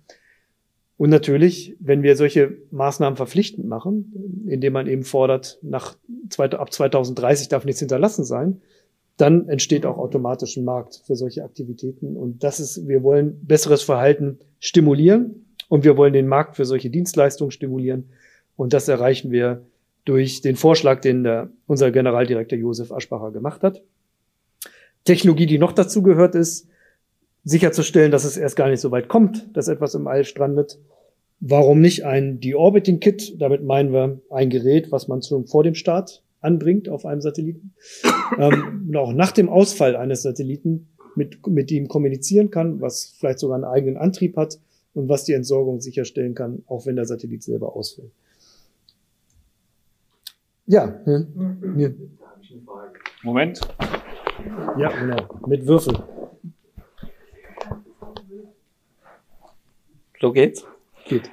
S4: Und natürlich, wenn wir solche Maßnahmen verpflichtend machen, indem man eben fordert, nach ab 2030 darf nichts hinterlassen sein, dann entsteht auch automatisch ein Markt für solche Aktivitäten. Und das ist, wir wollen besseres Verhalten stimulieren und wir wollen den Markt für solche Dienstleistungen stimulieren. Und das erreichen wir durch den Vorschlag, den der, unser Generaldirektor Josef Aschbacher gemacht hat. Technologie, die noch dazu gehört, ist, sicherzustellen, dass es erst gar nicht so weit kommt, dass etwas im All strandet. Warum nicht ein Deorbiting Kit? Damit meinen wir ein Gerät, was man schon vor dem Start anbringt auf einem Satelliten. ähm, und auch nach dem Ausfall eines Satelliten mit, mit ihm kommunizieren kann, was vielleicht sogar einen eigenen Antrieb hat und was die Entsorgung sicherstellen kann, auch wenn der Satellit selber ausfällt. Ja. ja.
S1: Moment.
S4: Ja, genau. Mit Würfel.
S5: So geht's?
S4: Geht.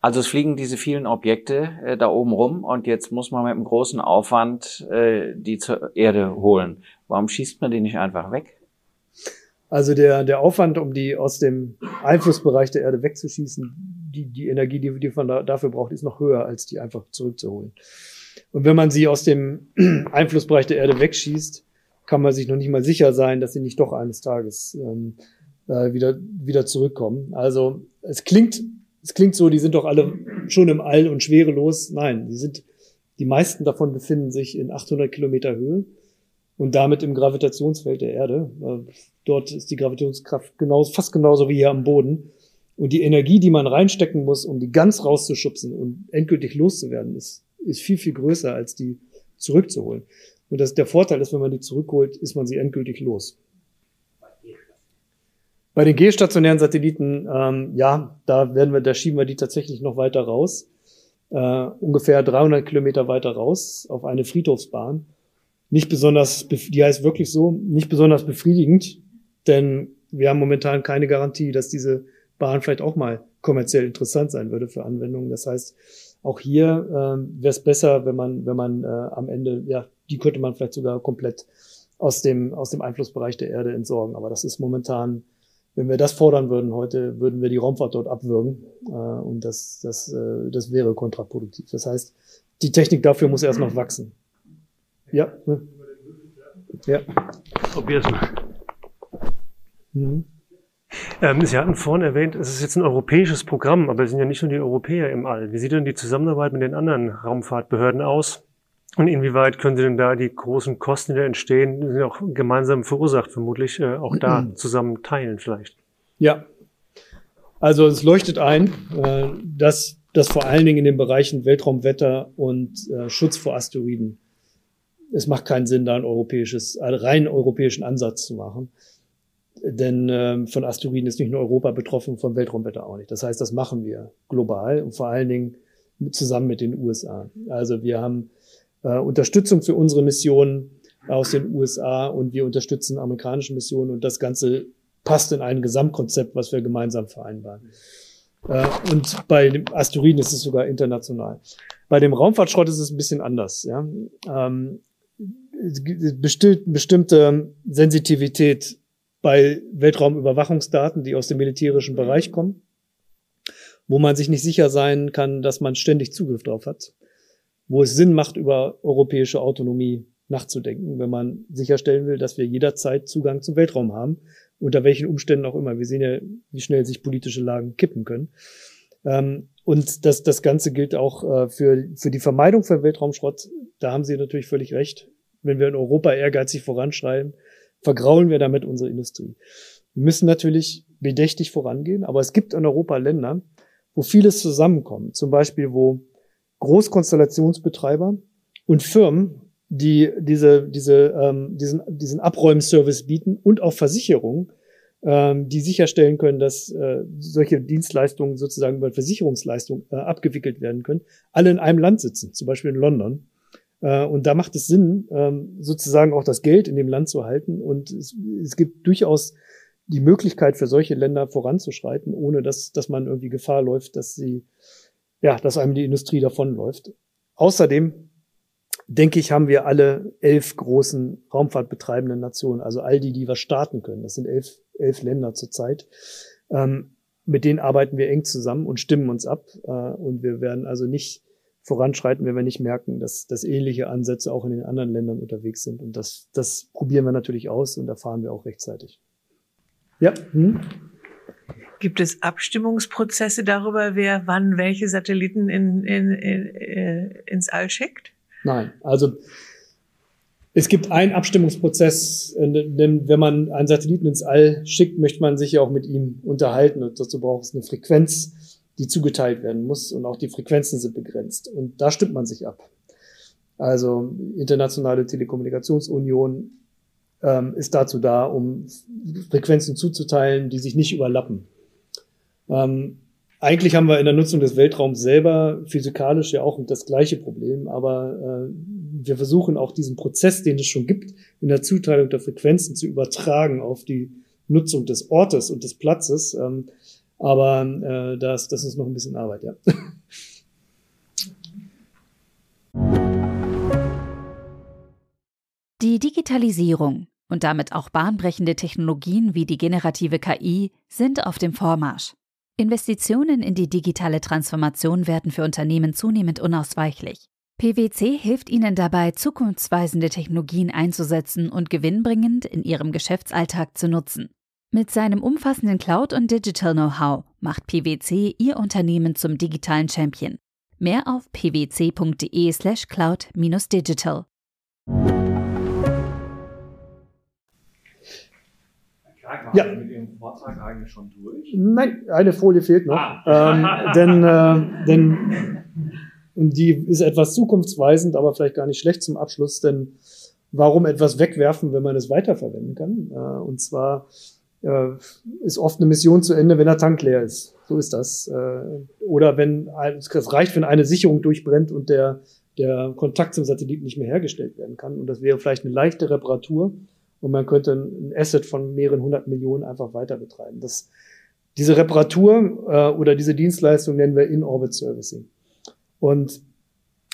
S5: Also es fliegen diese vielen Objekte äh, da oben rum und jetzt muss man mit einem großen Aufwand äh, die zur Erde holen. Warum schießt man die nicht einfach weg?
S4: Also der, der Aufwand, um die aus dem Einflussbereich der Erde wegzuschießen, die, die Energie, die, die man da, dafür braucht, ist noch höher, als die einfach zurückzuholen. Und wenn man sie aus dem Einflussbereich der Erde wegschießt, kann man sich noch nicht mal sicher sein, dass sie nicht doch eines Tages ähm, äh, wieder, wieder zurückkommen. Also es klingt, es klingt so, die sind doch alle schon im All und schwerelos. Nein, die sind, die meisten davon befinden sich in 800 Kilometer Höhe und damit im Gravitationsfeld der Erde. Dort ist die Gravitationskraft genauso, fast genauso wie hier am Boden. Und die Energie, die man reinstecken muss, um die ganz rauszuschubsen und endgültig loszuwerden, ist, ist viel, viel größer, als die zurückzuholen. Und das, der Vorteil ist, wenn man die zurückholt, ist man sie endgültig los. Bei den geostationären Satelliten, ähm, ja, da werden wir, da schieben wir die tatsächlich noch weiter raus, äh, ungefähr 300 Kilometer weiter raus auf eine Friedhofsbahn. Nicht besonders, die heißt wirklich so, nicht besonders befriedigend, denn wir haben momentan keine Garantie, dass diese Bahn vielleicht auch mal kommerziell interessant sein würde für Anwendungen. Das heißt, auch hier äh, wäre es besser, wenn man, wenn man äh, am Ende, ja, die könnte man vielleicht sogar komplett aus dem, aus dem Einflussbereich der Erde entsorgen. Aber das ist momentan wenn wir das fordern würden heute, würden wir die Raumfahrt dort abwürgen. Äh, und das, das, äh, das wäre kontraproduktiv. Das heißt, die Technik dafür muss erst noch wachsen. Ja. Ne? Ja.
S6: Probier's mal. Mhm. Ähm, Sie hatten vorhin erwähnt, es ist jetzt ein europäisches Programm, aber es sind ja nicht nur die Europäer im All. Wie sieht denn die Zusammenarbeit mit den anderen Raumfahrtbehörden aus? Und inwieweit können Sie denn da die großen Kosten, die da entstehen, sind auch gemeinsam verursacht, vermutlich äh, auch da mhm. zusammen teilen vielleicht?
S4: Ja. Also es leuchtet ein, äh, dass das vor allen Dingen in den Bereichen Weltraumwetter und äh, Schutz vor Asteroiden, es macht keinen Sinn, da ein europäisches, einen rein europäischen Ansatz zu machen. Denn ähm, von Asteroiden ist nicht nur Europa betroffen, vom Weltraumwetter auch nicht. Das heißt, das machen wir global und vor allen Dingen zusammen mit den USA. Also wir haben äh, Unterstützung für unsere Missionen aus den USA und wir unterstützen amerikanische Missionen und das Ganze passt in ein Gesamtkonzept, was wir gemeinsam vereinbaren. Äh, und bei dem Asteroiden ist es sogar international. Bei dem Raumfahrtschrott ist es ein bisschen anders. Ja? Ähm, bestimmte Sensitivität bei Weltraumüberwachungsdaten, die aus dem militärischen Bereich kommen, wo man sich nicht sicher sein kann, dass man ständig Zugriff drauf hat wo es Sinn macht, über europäische Autonomie nachzudenken, wenn man sicherstellen will, dass wir jederzeit Zugang zum Weltraum haben, unter welchen Umständen auch immer. Wir sehen ja, wie schnell sich politische Lagen kippen können. Ähm, und das, das Ganze gilt auch äh, für, für die Vermeidung von Weltraumschrott. Da haben Sie natürlich völlig recht. Wenn wir in Europa ehrgeizig voranschreien, vergraulen wir damit unsere Industrie. Wir müssen natürlich bedächtig vorangehen, aber es gibt in Europa Länder, wo vieles zusammenkommt. Zum Beispiel, wo Großkonstellationsbetreiber und Firmen, die diese, diese, ähm, diesen, diesen Abräumservice bieten und auch Versicherungen, ähm, die sicherstellen können, dass äh, solche Dienstleistungen sozusagen über Versicherungsleistungen äh, abgewickelt werden können, alle in einem Land sitzen, zum Beispiel in London. Äh, und da macht es Sinn, ähm, sozusagen auch das Geld in dem Land zu halten. Und es, es gibt durchaus die Möglichkeit für solche Länder voranzuschreiten, ohne dass, dass man irgendwie Gefahr läuft, dass sie ja, dass einem die Industrie davonläuft. Außerdem denke ich, haben wir alle elf großen raumfahrtbetreibenden Nationen, also all die, die was starten können. Das sind elf, elf Länder zurzeit. Ähm, mit denen arbeiten wir eng zusammen und stimmen uns ab. Äh, und wir werden also nicht voranschreiten, wenn wir nicht merken, dass, dass ähnliche Ansätze auch in den anderen Ländern unterwegs sind. Und das, das probieren wir natürlich aus und erfahren wir auch rechtzeitig. Ja. Hm?
S7: Gibt es Abstimmungsprozesse darüber, wer wann welche Satelliten in, in, in, äh, ins All schickt?
S4: Nein, also Es gibt einen Abstimmungsprozess, äh, denn wenn man einen Satelliten ins All schickt, möchte man sich ja auch mit ihm unterhalten und dazu braucht es eine Frequenz, die zugeteilt werden muss und auch die Frequenzen sind begrenzt und da stimmt man sich ab. Also internationale Telekommunikationsunion ähm, ist dazu da, um Frequenzen zuzuteilen, die sich nicht überlappen. Ähm, eigentlich haben wir in der Nutzung des Weltraums selber physikalisch ja auch das gleiche Problem, aber äh, wir versuchen auch diesen Prozess, den es schon gibt, in der Zuteilung der Frequenzen zu übertragen auf die Nutzung des Ortes und des Platzes. Ähm, aber äh, das, das ist noch ein bisschen Arbeit, ja.
S8: Die Digitalisierung und damit auch bahnbrechende Technologien wie die generative KI sind auf dem Vormarsch. Investitionen in die digitale Transformation werden für Unternehmen zunehmend unausweichlich. PwC hilft ihnen dabei, zukunftsweisende Technologien einzusetzen und gewinnbringend in ihrem Geschäftsalltag zu nutzen. Mit seinem umfassenden Cloud- und Digital-Know-how macht PwC ihr Unternehmen zum digitalen Champion. Mehr auf pwc.de/slash cloud-digital.
S1: Ja. mit Ihrem Vortrag eigentlich schon durch?
S4: Nein, eine Folie fehlt noch. Ah. Ähm, denn, äh, denn die ist etwas zukunftsweisend, aber vielleicht gar nicht schlecht zum Abschluss, denn warum etwas wegwerfen, wenn man es weiterverwenden kann? Äh, und zwar äh, ist oft eine Mission zu Ende, wenn der Tank leer ist. So ist das. Äh, oder wenn es reicht, wenn eine Sicherung durchbrennt und der, der Kontakt zum Satelliten nicht mehr hergestellt werden kann. Und das wäre vielleicht eine leichte Reparatur und man könnte ein Asset von mehreren hundert Millionen einfach weiter betreiben. Das, diese Reparatur äh, oder diese Dienstleistung nennen wir In-Orbit Servicing. Und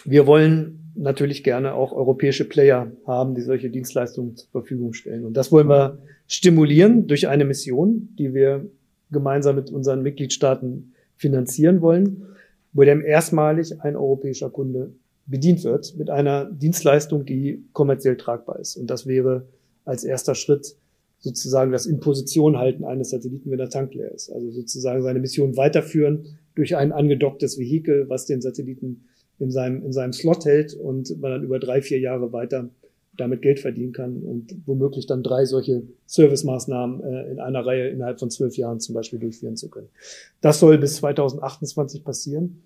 S4: wir wollen natürlich gerne auch europäische Player haben, die solche Dienstleistungen zur Verfügung stellen. Und das wollen wir stimulieren durch eine Mission, die wir gemeinsam mit unseren Mitgliedstaaten finanzieren wollen, wo dem erstmalig ein europäischer Kunde bedient wird mit einer Dienstleistung, die kommerziell tragbar ist. Und das wäre als erster Schritt sozusagen das in Position halten eines Satelliten, wenn der Tank leer ist. Also sozusagen seine Mission weiterführen durch ein angedocktes Vehikel, was den Satelliten in seinem, in seinem Slot hält und man dann über drei, vier Jahre weiter damit Geld verdienen kann und womöglich dann drei solche Servicemaßnahmen äh, in einer Reihe innerhalb von zwölf Jahren zum Beispiel durchführen zu können. Das soll bis 2028 passieren.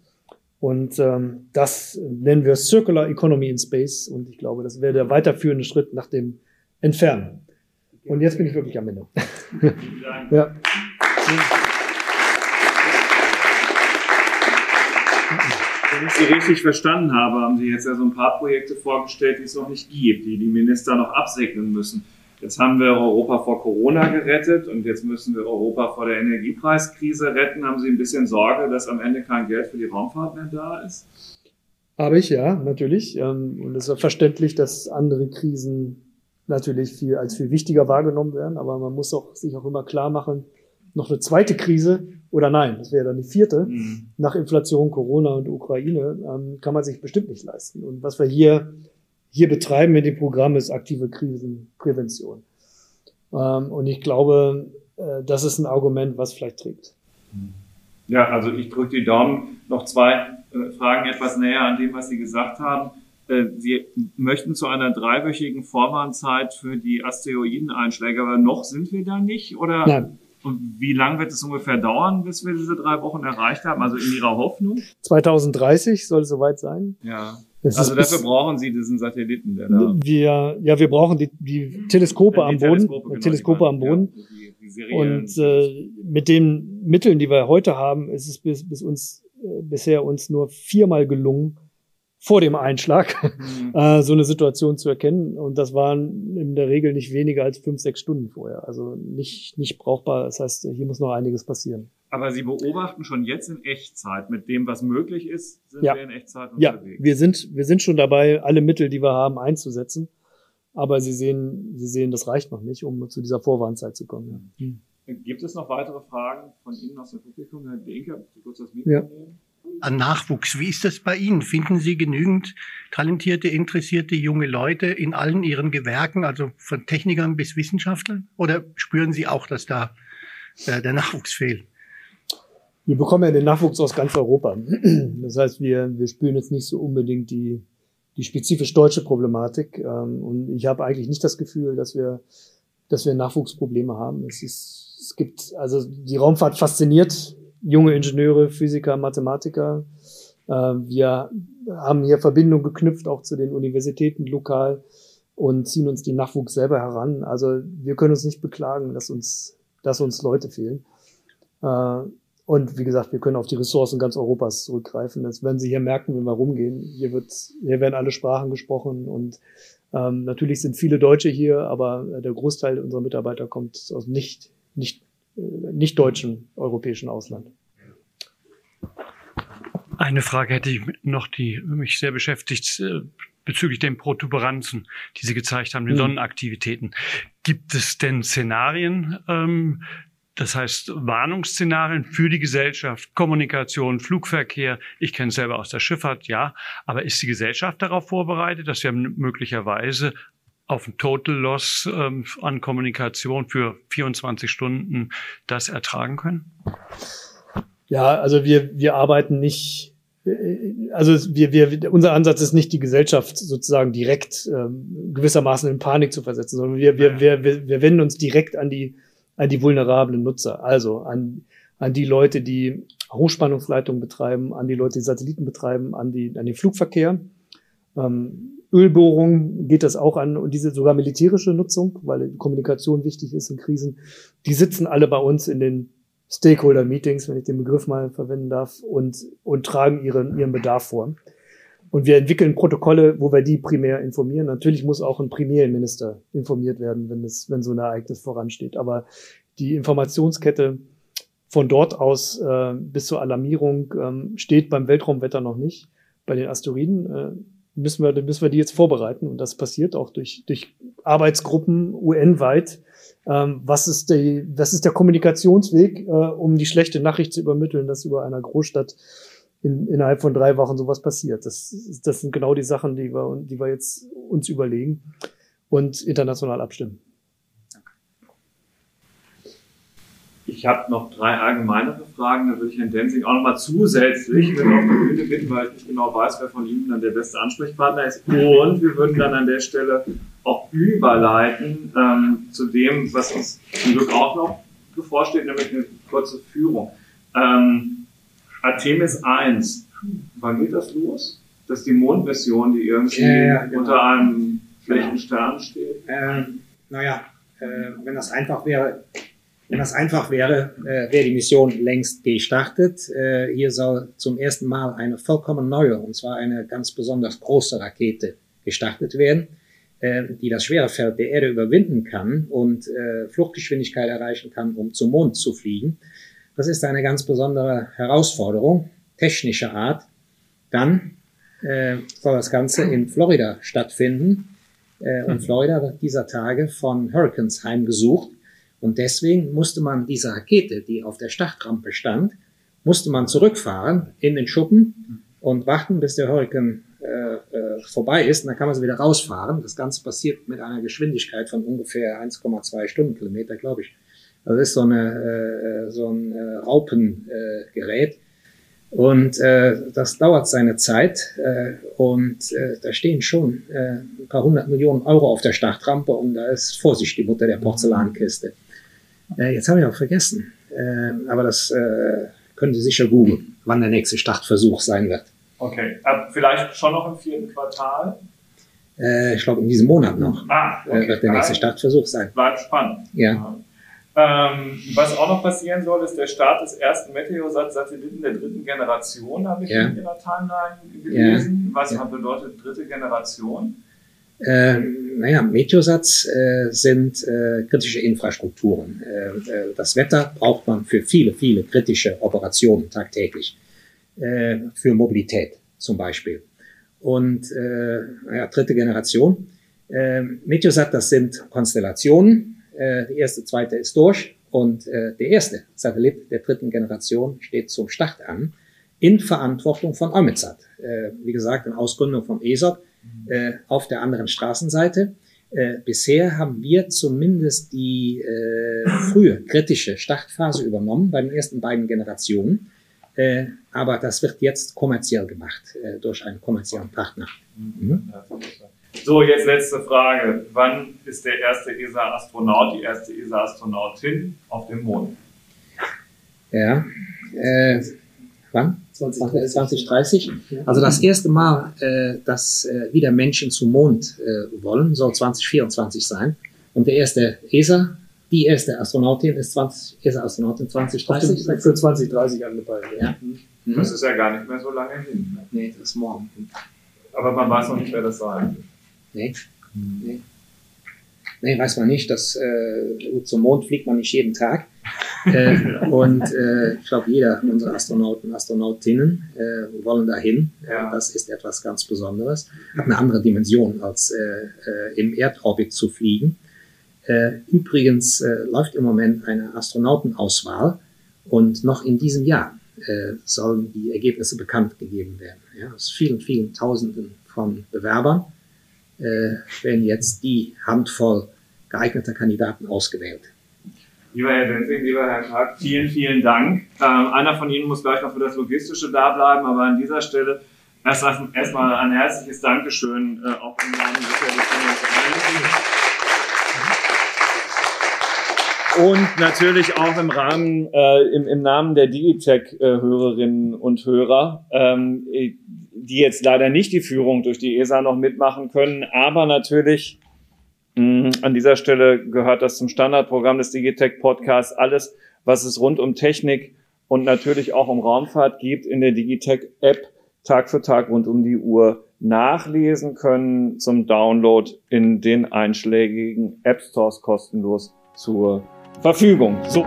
S4: Und ähm, das nennen wir Circular Economy in Space. Und ich glaube, das wäre der weiterführende Schritt nach dem entfernen. Und jetzt bin ich wirklich am Ende. ja.
S1: Wenn ich Sie richtig verstanden habe, haben Sie jetzt ja so ein paar Projekte vorgestellt, die es noch nicht gibt, die die Minister noch absegnen müssen. Jetzt haben wir Europa vor Corona gerettet und jetzt müssen wir Europa vor der Energiepreiskrise retten. Haben Sie ein bisschen Sorge, dass am Ende kein Geld für die Raumfahrt mehr da ist?
S4: Habe ich, ja, natürlich. Ähm, und es ist verständlich, dass andere Krisen natürlich viel, als viel wichtiger wahrgenommen werden, aber man muss auch, sich auch immer klar machen, noch eine zweite Krise oder nein, das wäre dann die vierte, mhm. nach Inflation, Corona und Ukraine, ähm, kann man sich bestimmt nicht leisten. Und was wir hier, hier betreiben mit dem Programm ist aktive Krisenprävention. Ähm, und ich glaube, äh, das ist ein Argument, was vielleicht trägt.
S1: Ja, also ich drücke die Daumen. Noch zwei äh, Fragen etwas näher an dem, was Sie gesagt haben. Äh, Sie möchten zu einer dreiwöchigen Vorwarnzeit für die Asteroideneinschläge, aber noch sind wir da nicht? Oder?
S4: Nein.
S1: Und wie lange wird es ungefähr dauern, bis wir diese drei Wochen erreicht haben? Also in Ihrer Hoffnung?
S4: 2030 soll es soweit sein.
S1: Ja. Das also dafür brauchen Sie diesen Satelliten,
S4: der da. Wir, ja, wir brauchen die, die Teleskope die am Boden. Teleskope, genau, Teleskope am Boden. Ja, die und äh, mit den Mitteln, die wir heute haben, ist es bis, bis uns äh, bisher uns nur viermal gelungen, vor dem Einschlag mhm. äh, so eine Situation zu erkennen. Und das waren in der Regel nicht weniger als fünf, sechs Stunden vorher. Also nicht, nicht brauchbar. Das heißt, hier muss noch einiges passieren.
S1: Aber Sie beobachten schon jetzt in Echtzeit mit dem, was möglich ist, sind
S4: ja.
S1: wir in Echtzeit
S4: unterwegs. Ja, wir sind, wir sind schon dabei, alle Mittel, die wir haben, einzusetzen. Aber Sie sehen, Sie sehen, das reicht noch nicht, um zu dieser Vorwarnzeit zu kommen. Ja.
S1: Hm. Gibt es noch weitere Fragen von Ihnen aus dem Publikum? Herr Denker, Sie kurz das Mikro ja. nehmen?
S9: An Nachwuchs. Wie ist das bei Ihnen? Finden Sie genügend talentierte, interessierte junge Leute in allen Ihren Gewerken, also von Technikern bis Wissenschaftlern? Oder spüren Sie auch, dass da äh, der Nachwuchs fehlt?
S4: Wir bekommen ja den Nachwuchs aus ganz Europa. Das heißt, wir, wir spüren jetzt nicht so unbedingt die, die spezifisch deutsche Problematik. Ähm, und ich habe eigentlich nicht das Gefühl, dass wir, dass wir Nachwuchsprobleme haben. Es ist, es gibt, also die Raumfahrt fasziniert junge Ingenieure, Physiker, Mathematiker. Äh, wir haben hier Verbindung geknüpft auch zu den Universitäten lokal und ziehen uns die Nachwuchs selber heran. Also wir können uns nicht beklagen, dass uns, dass uns Leute fehlen. Äh, und wie gesagt, wir können auf die Ressourcen ganz Europas zurückgreifen. Das werden Sie hier merken, wenn wir rumgehen. Hier, wird, hier werden alle Sprachen gesprochen und ähm, natürlich sind viele Deutsche hier, aber der Großteil unserer Mitarbeiter kommt aus nicht, nicht, nicht deutschen europäischen Ausland.
S10: Eine Frage hätte ich noch, die mich sehr beschäftigt, äh, bezüglich den Protuberanzen, die Sie gezeigt haben, den mhm. Sonnenaktivitäten. Gibt es denn Szenarien, ähm, das heißt Warnungsszenarien für die Gesellschaft, Kommunikation, Flugverkehr. Ich kenne es selber aus der Schifffahrt, ja. Aber ist die Gesellschaft darauf vorbereitet, dass wir möglicherweise auf ein Total Loss ähm, an Kommunikation für 24 Stunden das ertragen können?
S4: Ja, also wir, wir arbeiten nicht, also wir, wir, unser Ansatz ist nicht, die Gesellschaft sozusagen direkt ähm, gewissermaßen in Panik zu versetzen, sondern wir, wir, wir, wir, wir wenden uns direkt an die an die vulnerablen Nutzer, also an, an die Leute, die Hochspannungsleitungen betreiben, an die Leute, die Satelliten betreiben, an, die, an den Flugverkehr. Ähm, Ölbohrung geht das auch an und diese sogar militärische Nutzung, weil Kommunikation wichtig ist in Krisen, die sitzen alle bei uns in den Stakeholder-Meetings, wenn ich den Begriff mal verwenden darf, und, und tragen ihren, ihren Bedarf vor. Und wir entwickeln Protokolle, wo wir die primär informieren. Natürlich muss auch ein Premierminister informiert werden, wenn es, wenn so ein Ereignis voransteht. Aber die Informationskette von dort aus äh, bis zur Alarmierung ähm, steht beim Weltraumwetter noch nicht. Bei den Asteroiden äh, müssen wir, müssen wir die jetzt vorbereiten. Und das passiert auch durch, durch Arbeitsgruppen UN-weit. Ähm, was, ist die, was ist der Kommunikationsweg, äh, um die schlechte Nachricht zu übermitteln, dass über einer Großstadt in, innerhalb von drei Wochen sowas passiert. Das, das sind genau die Sachen, die wir, die wir jetzt uns überlegen und international abstimmen.
S1: Ich habe noch drei allgemeinere Fragen, da würde ich Herrn Densing auch nochmal zusätzlich mit auf die Bühne bitten, weil ich nicht genau weiß, wer von Ihnen dann der beste Ansprechpartner ist. Und wir würden dann an der Stelle auch überleiten ähm, zu dem, was uns zum Glück auch noch bevorsteht, nämlich eine kurze Führung. Ähm, Artemis 1, wann geht das los? Das ist die Mondmission, die irgendwie ja, ja, genau. unter einem schlechten Stern steht.
S2: Ähm, naja, äh, wenn das einfach wäre, wenn das einfach wäre, äh, wäre die Mission längst gestartet. Äh, hier soll zum ersten Mal eine vollkommen neue, und zwar eine ganz besonders große Rakete gestartet werden, äh, die das schwere Feld der Erde überwinden kann und äh, Fluchtgeschwindigkeit erreichen kann, um zum Mond zu fliegen. Das ist eine ganz besondere Herausforderung technischer Art. Dann äh, soll das Ganze in Florida stattfinden. Äh, und Florida wird dieser Tage von Hurricanes heimgesucht. Und deswegen musste man diese Rakete, die auf der Startrampe stand, musste man zurückfahren in den Schuppen und warten, bis der Hurrikan äh, äh, vorbei ist. Und dann kann man sie wieder rausfahren. Das Ganze passiert mit einer Geschwindigkeit von ungefähr 1,2 Stundenkilometer, glaube ich. Das ist so, eine, äh, so ein äh, Raupengerät. Und äh, das dauert seine Zeit äh, und äh, da stehen schon äh, ein paar hundert Millionen Euro auf der Startrampe und da ist Vorsicht die Mutter der Porzellankiste. Äh, jetzt habe ich auch vergessen, äh, aber das äh, können Sie sicher googeln, wann der nächste Startversuch sein wird.
S1: Okay, vielleicht schon noch im vierten Quartal?
S2: Äh, ich glaube in diesem Monat noch ah, okay. äh, wird der nächste Startversuch sein.
S1: Bleibt spannend.
S2: Ja.
S1: Ähm, was auch noch passieren soll, ist der Start des ersten Meteosat-Satelliten der dritten Generation, habe ich ja. in Ihrer Timeline gelesen. Ja. Was ja. bedeutet dritte Generation?
S2: Äh, naja, Meteosats äh, sind äh, kritische Infrastrukturen. Äh, äh, das Wetter braucht man für viele, viele kritische Operationen tagtäglich. Äh, für Mobilität zum Beispiel. Und naja, dritte Generation. Meteosat, das sind Konstellationen, die erste, zweite ist durch und der erste Satellit der dritten Generation steht zum Start an in Verantwortung von EUMETSAT. Wie gesagt, in Ausgründung vom ESOP äh, auf der anderen Straßenseite. Äh, bisher haben wir zumindest die äh, frühe kritische Startphase übernommen bei den ersten beiden Generationen. Äh, aber das wird jetzt kommerziell gemacht äh, durch einen kommerziellen Partner. Mhm.
S1: So, jetzt letzte Frage. Wann ist der erste ESA-Astronaut, die erste ESA-Astronautin auf dem Mond?
S2: Ja, äh, wann? 2030. 2030. Also das erste Mal, äh, dass äh, wieder Menschen zum Mond äh, wollen, soll 2024 sein. Und der erste ESA, die erste Astronautin ist 20, ESA-Astronautin 2030.
S4: Für 2030 angepeilt.
S2: Ja.
S1: Mhm. Das ist ja gar nicht mehr so lange hin. Ne?
S2: Nee, das ist morgen.
S1: Aber man weiß noch nicht, wer das sein wird.
S2: Nee. nee. Nee, weiß man nicht. Das, äh, zum Mond fliegt man nicht jeden Tag. Äh, und äh, ich glaube, jeder unserer Astronauten, Astronautinnen äh, wollen dahin. Ja. Das ist etwas ganz Besonderes. Hat eine andere Dimension, als äh, äh, im Erdorbit zu fliegen. Äh, übrigens äh, läuft im Moment eine Astronautenauswahl und noch in diesem Jahr äh, sollen die Ergebnisse bekannt gegeben werden. Ja, aus vielen, vielen Tausenden von Bewerbern äh, werden jetzt die Handvoll geeigneter Kandidaten ausgewählt.
S1: Lieber Herr Denzing, lieber Herr Karg, vielen, vielen Dank. Ähm, einer von Ihnen muss gleich noch für das Logistische da bleiben, aber an dieser Stelle erst erstmal ein herzliches Dankeschön äh, auch im Namen des Und natürlich auch im Rahmen, äh, im, im Namen der Digitech-Hörerinnen und Hörer, ähm, die jetzt leider nicht die Führung durch die ESA noch mitmachen können, aber natürlich an dieser Stelle gehört das zum Standardprogramm des Digitech Podcasts. Alles, was es rund um Technik und natürlich auch um Raumfahrt gibt, in der Digitech App Tag für Tag rund um die Uhr nachlesen können zum Download in den einschlägigen App Stores kostenlos zur Verfügung. So.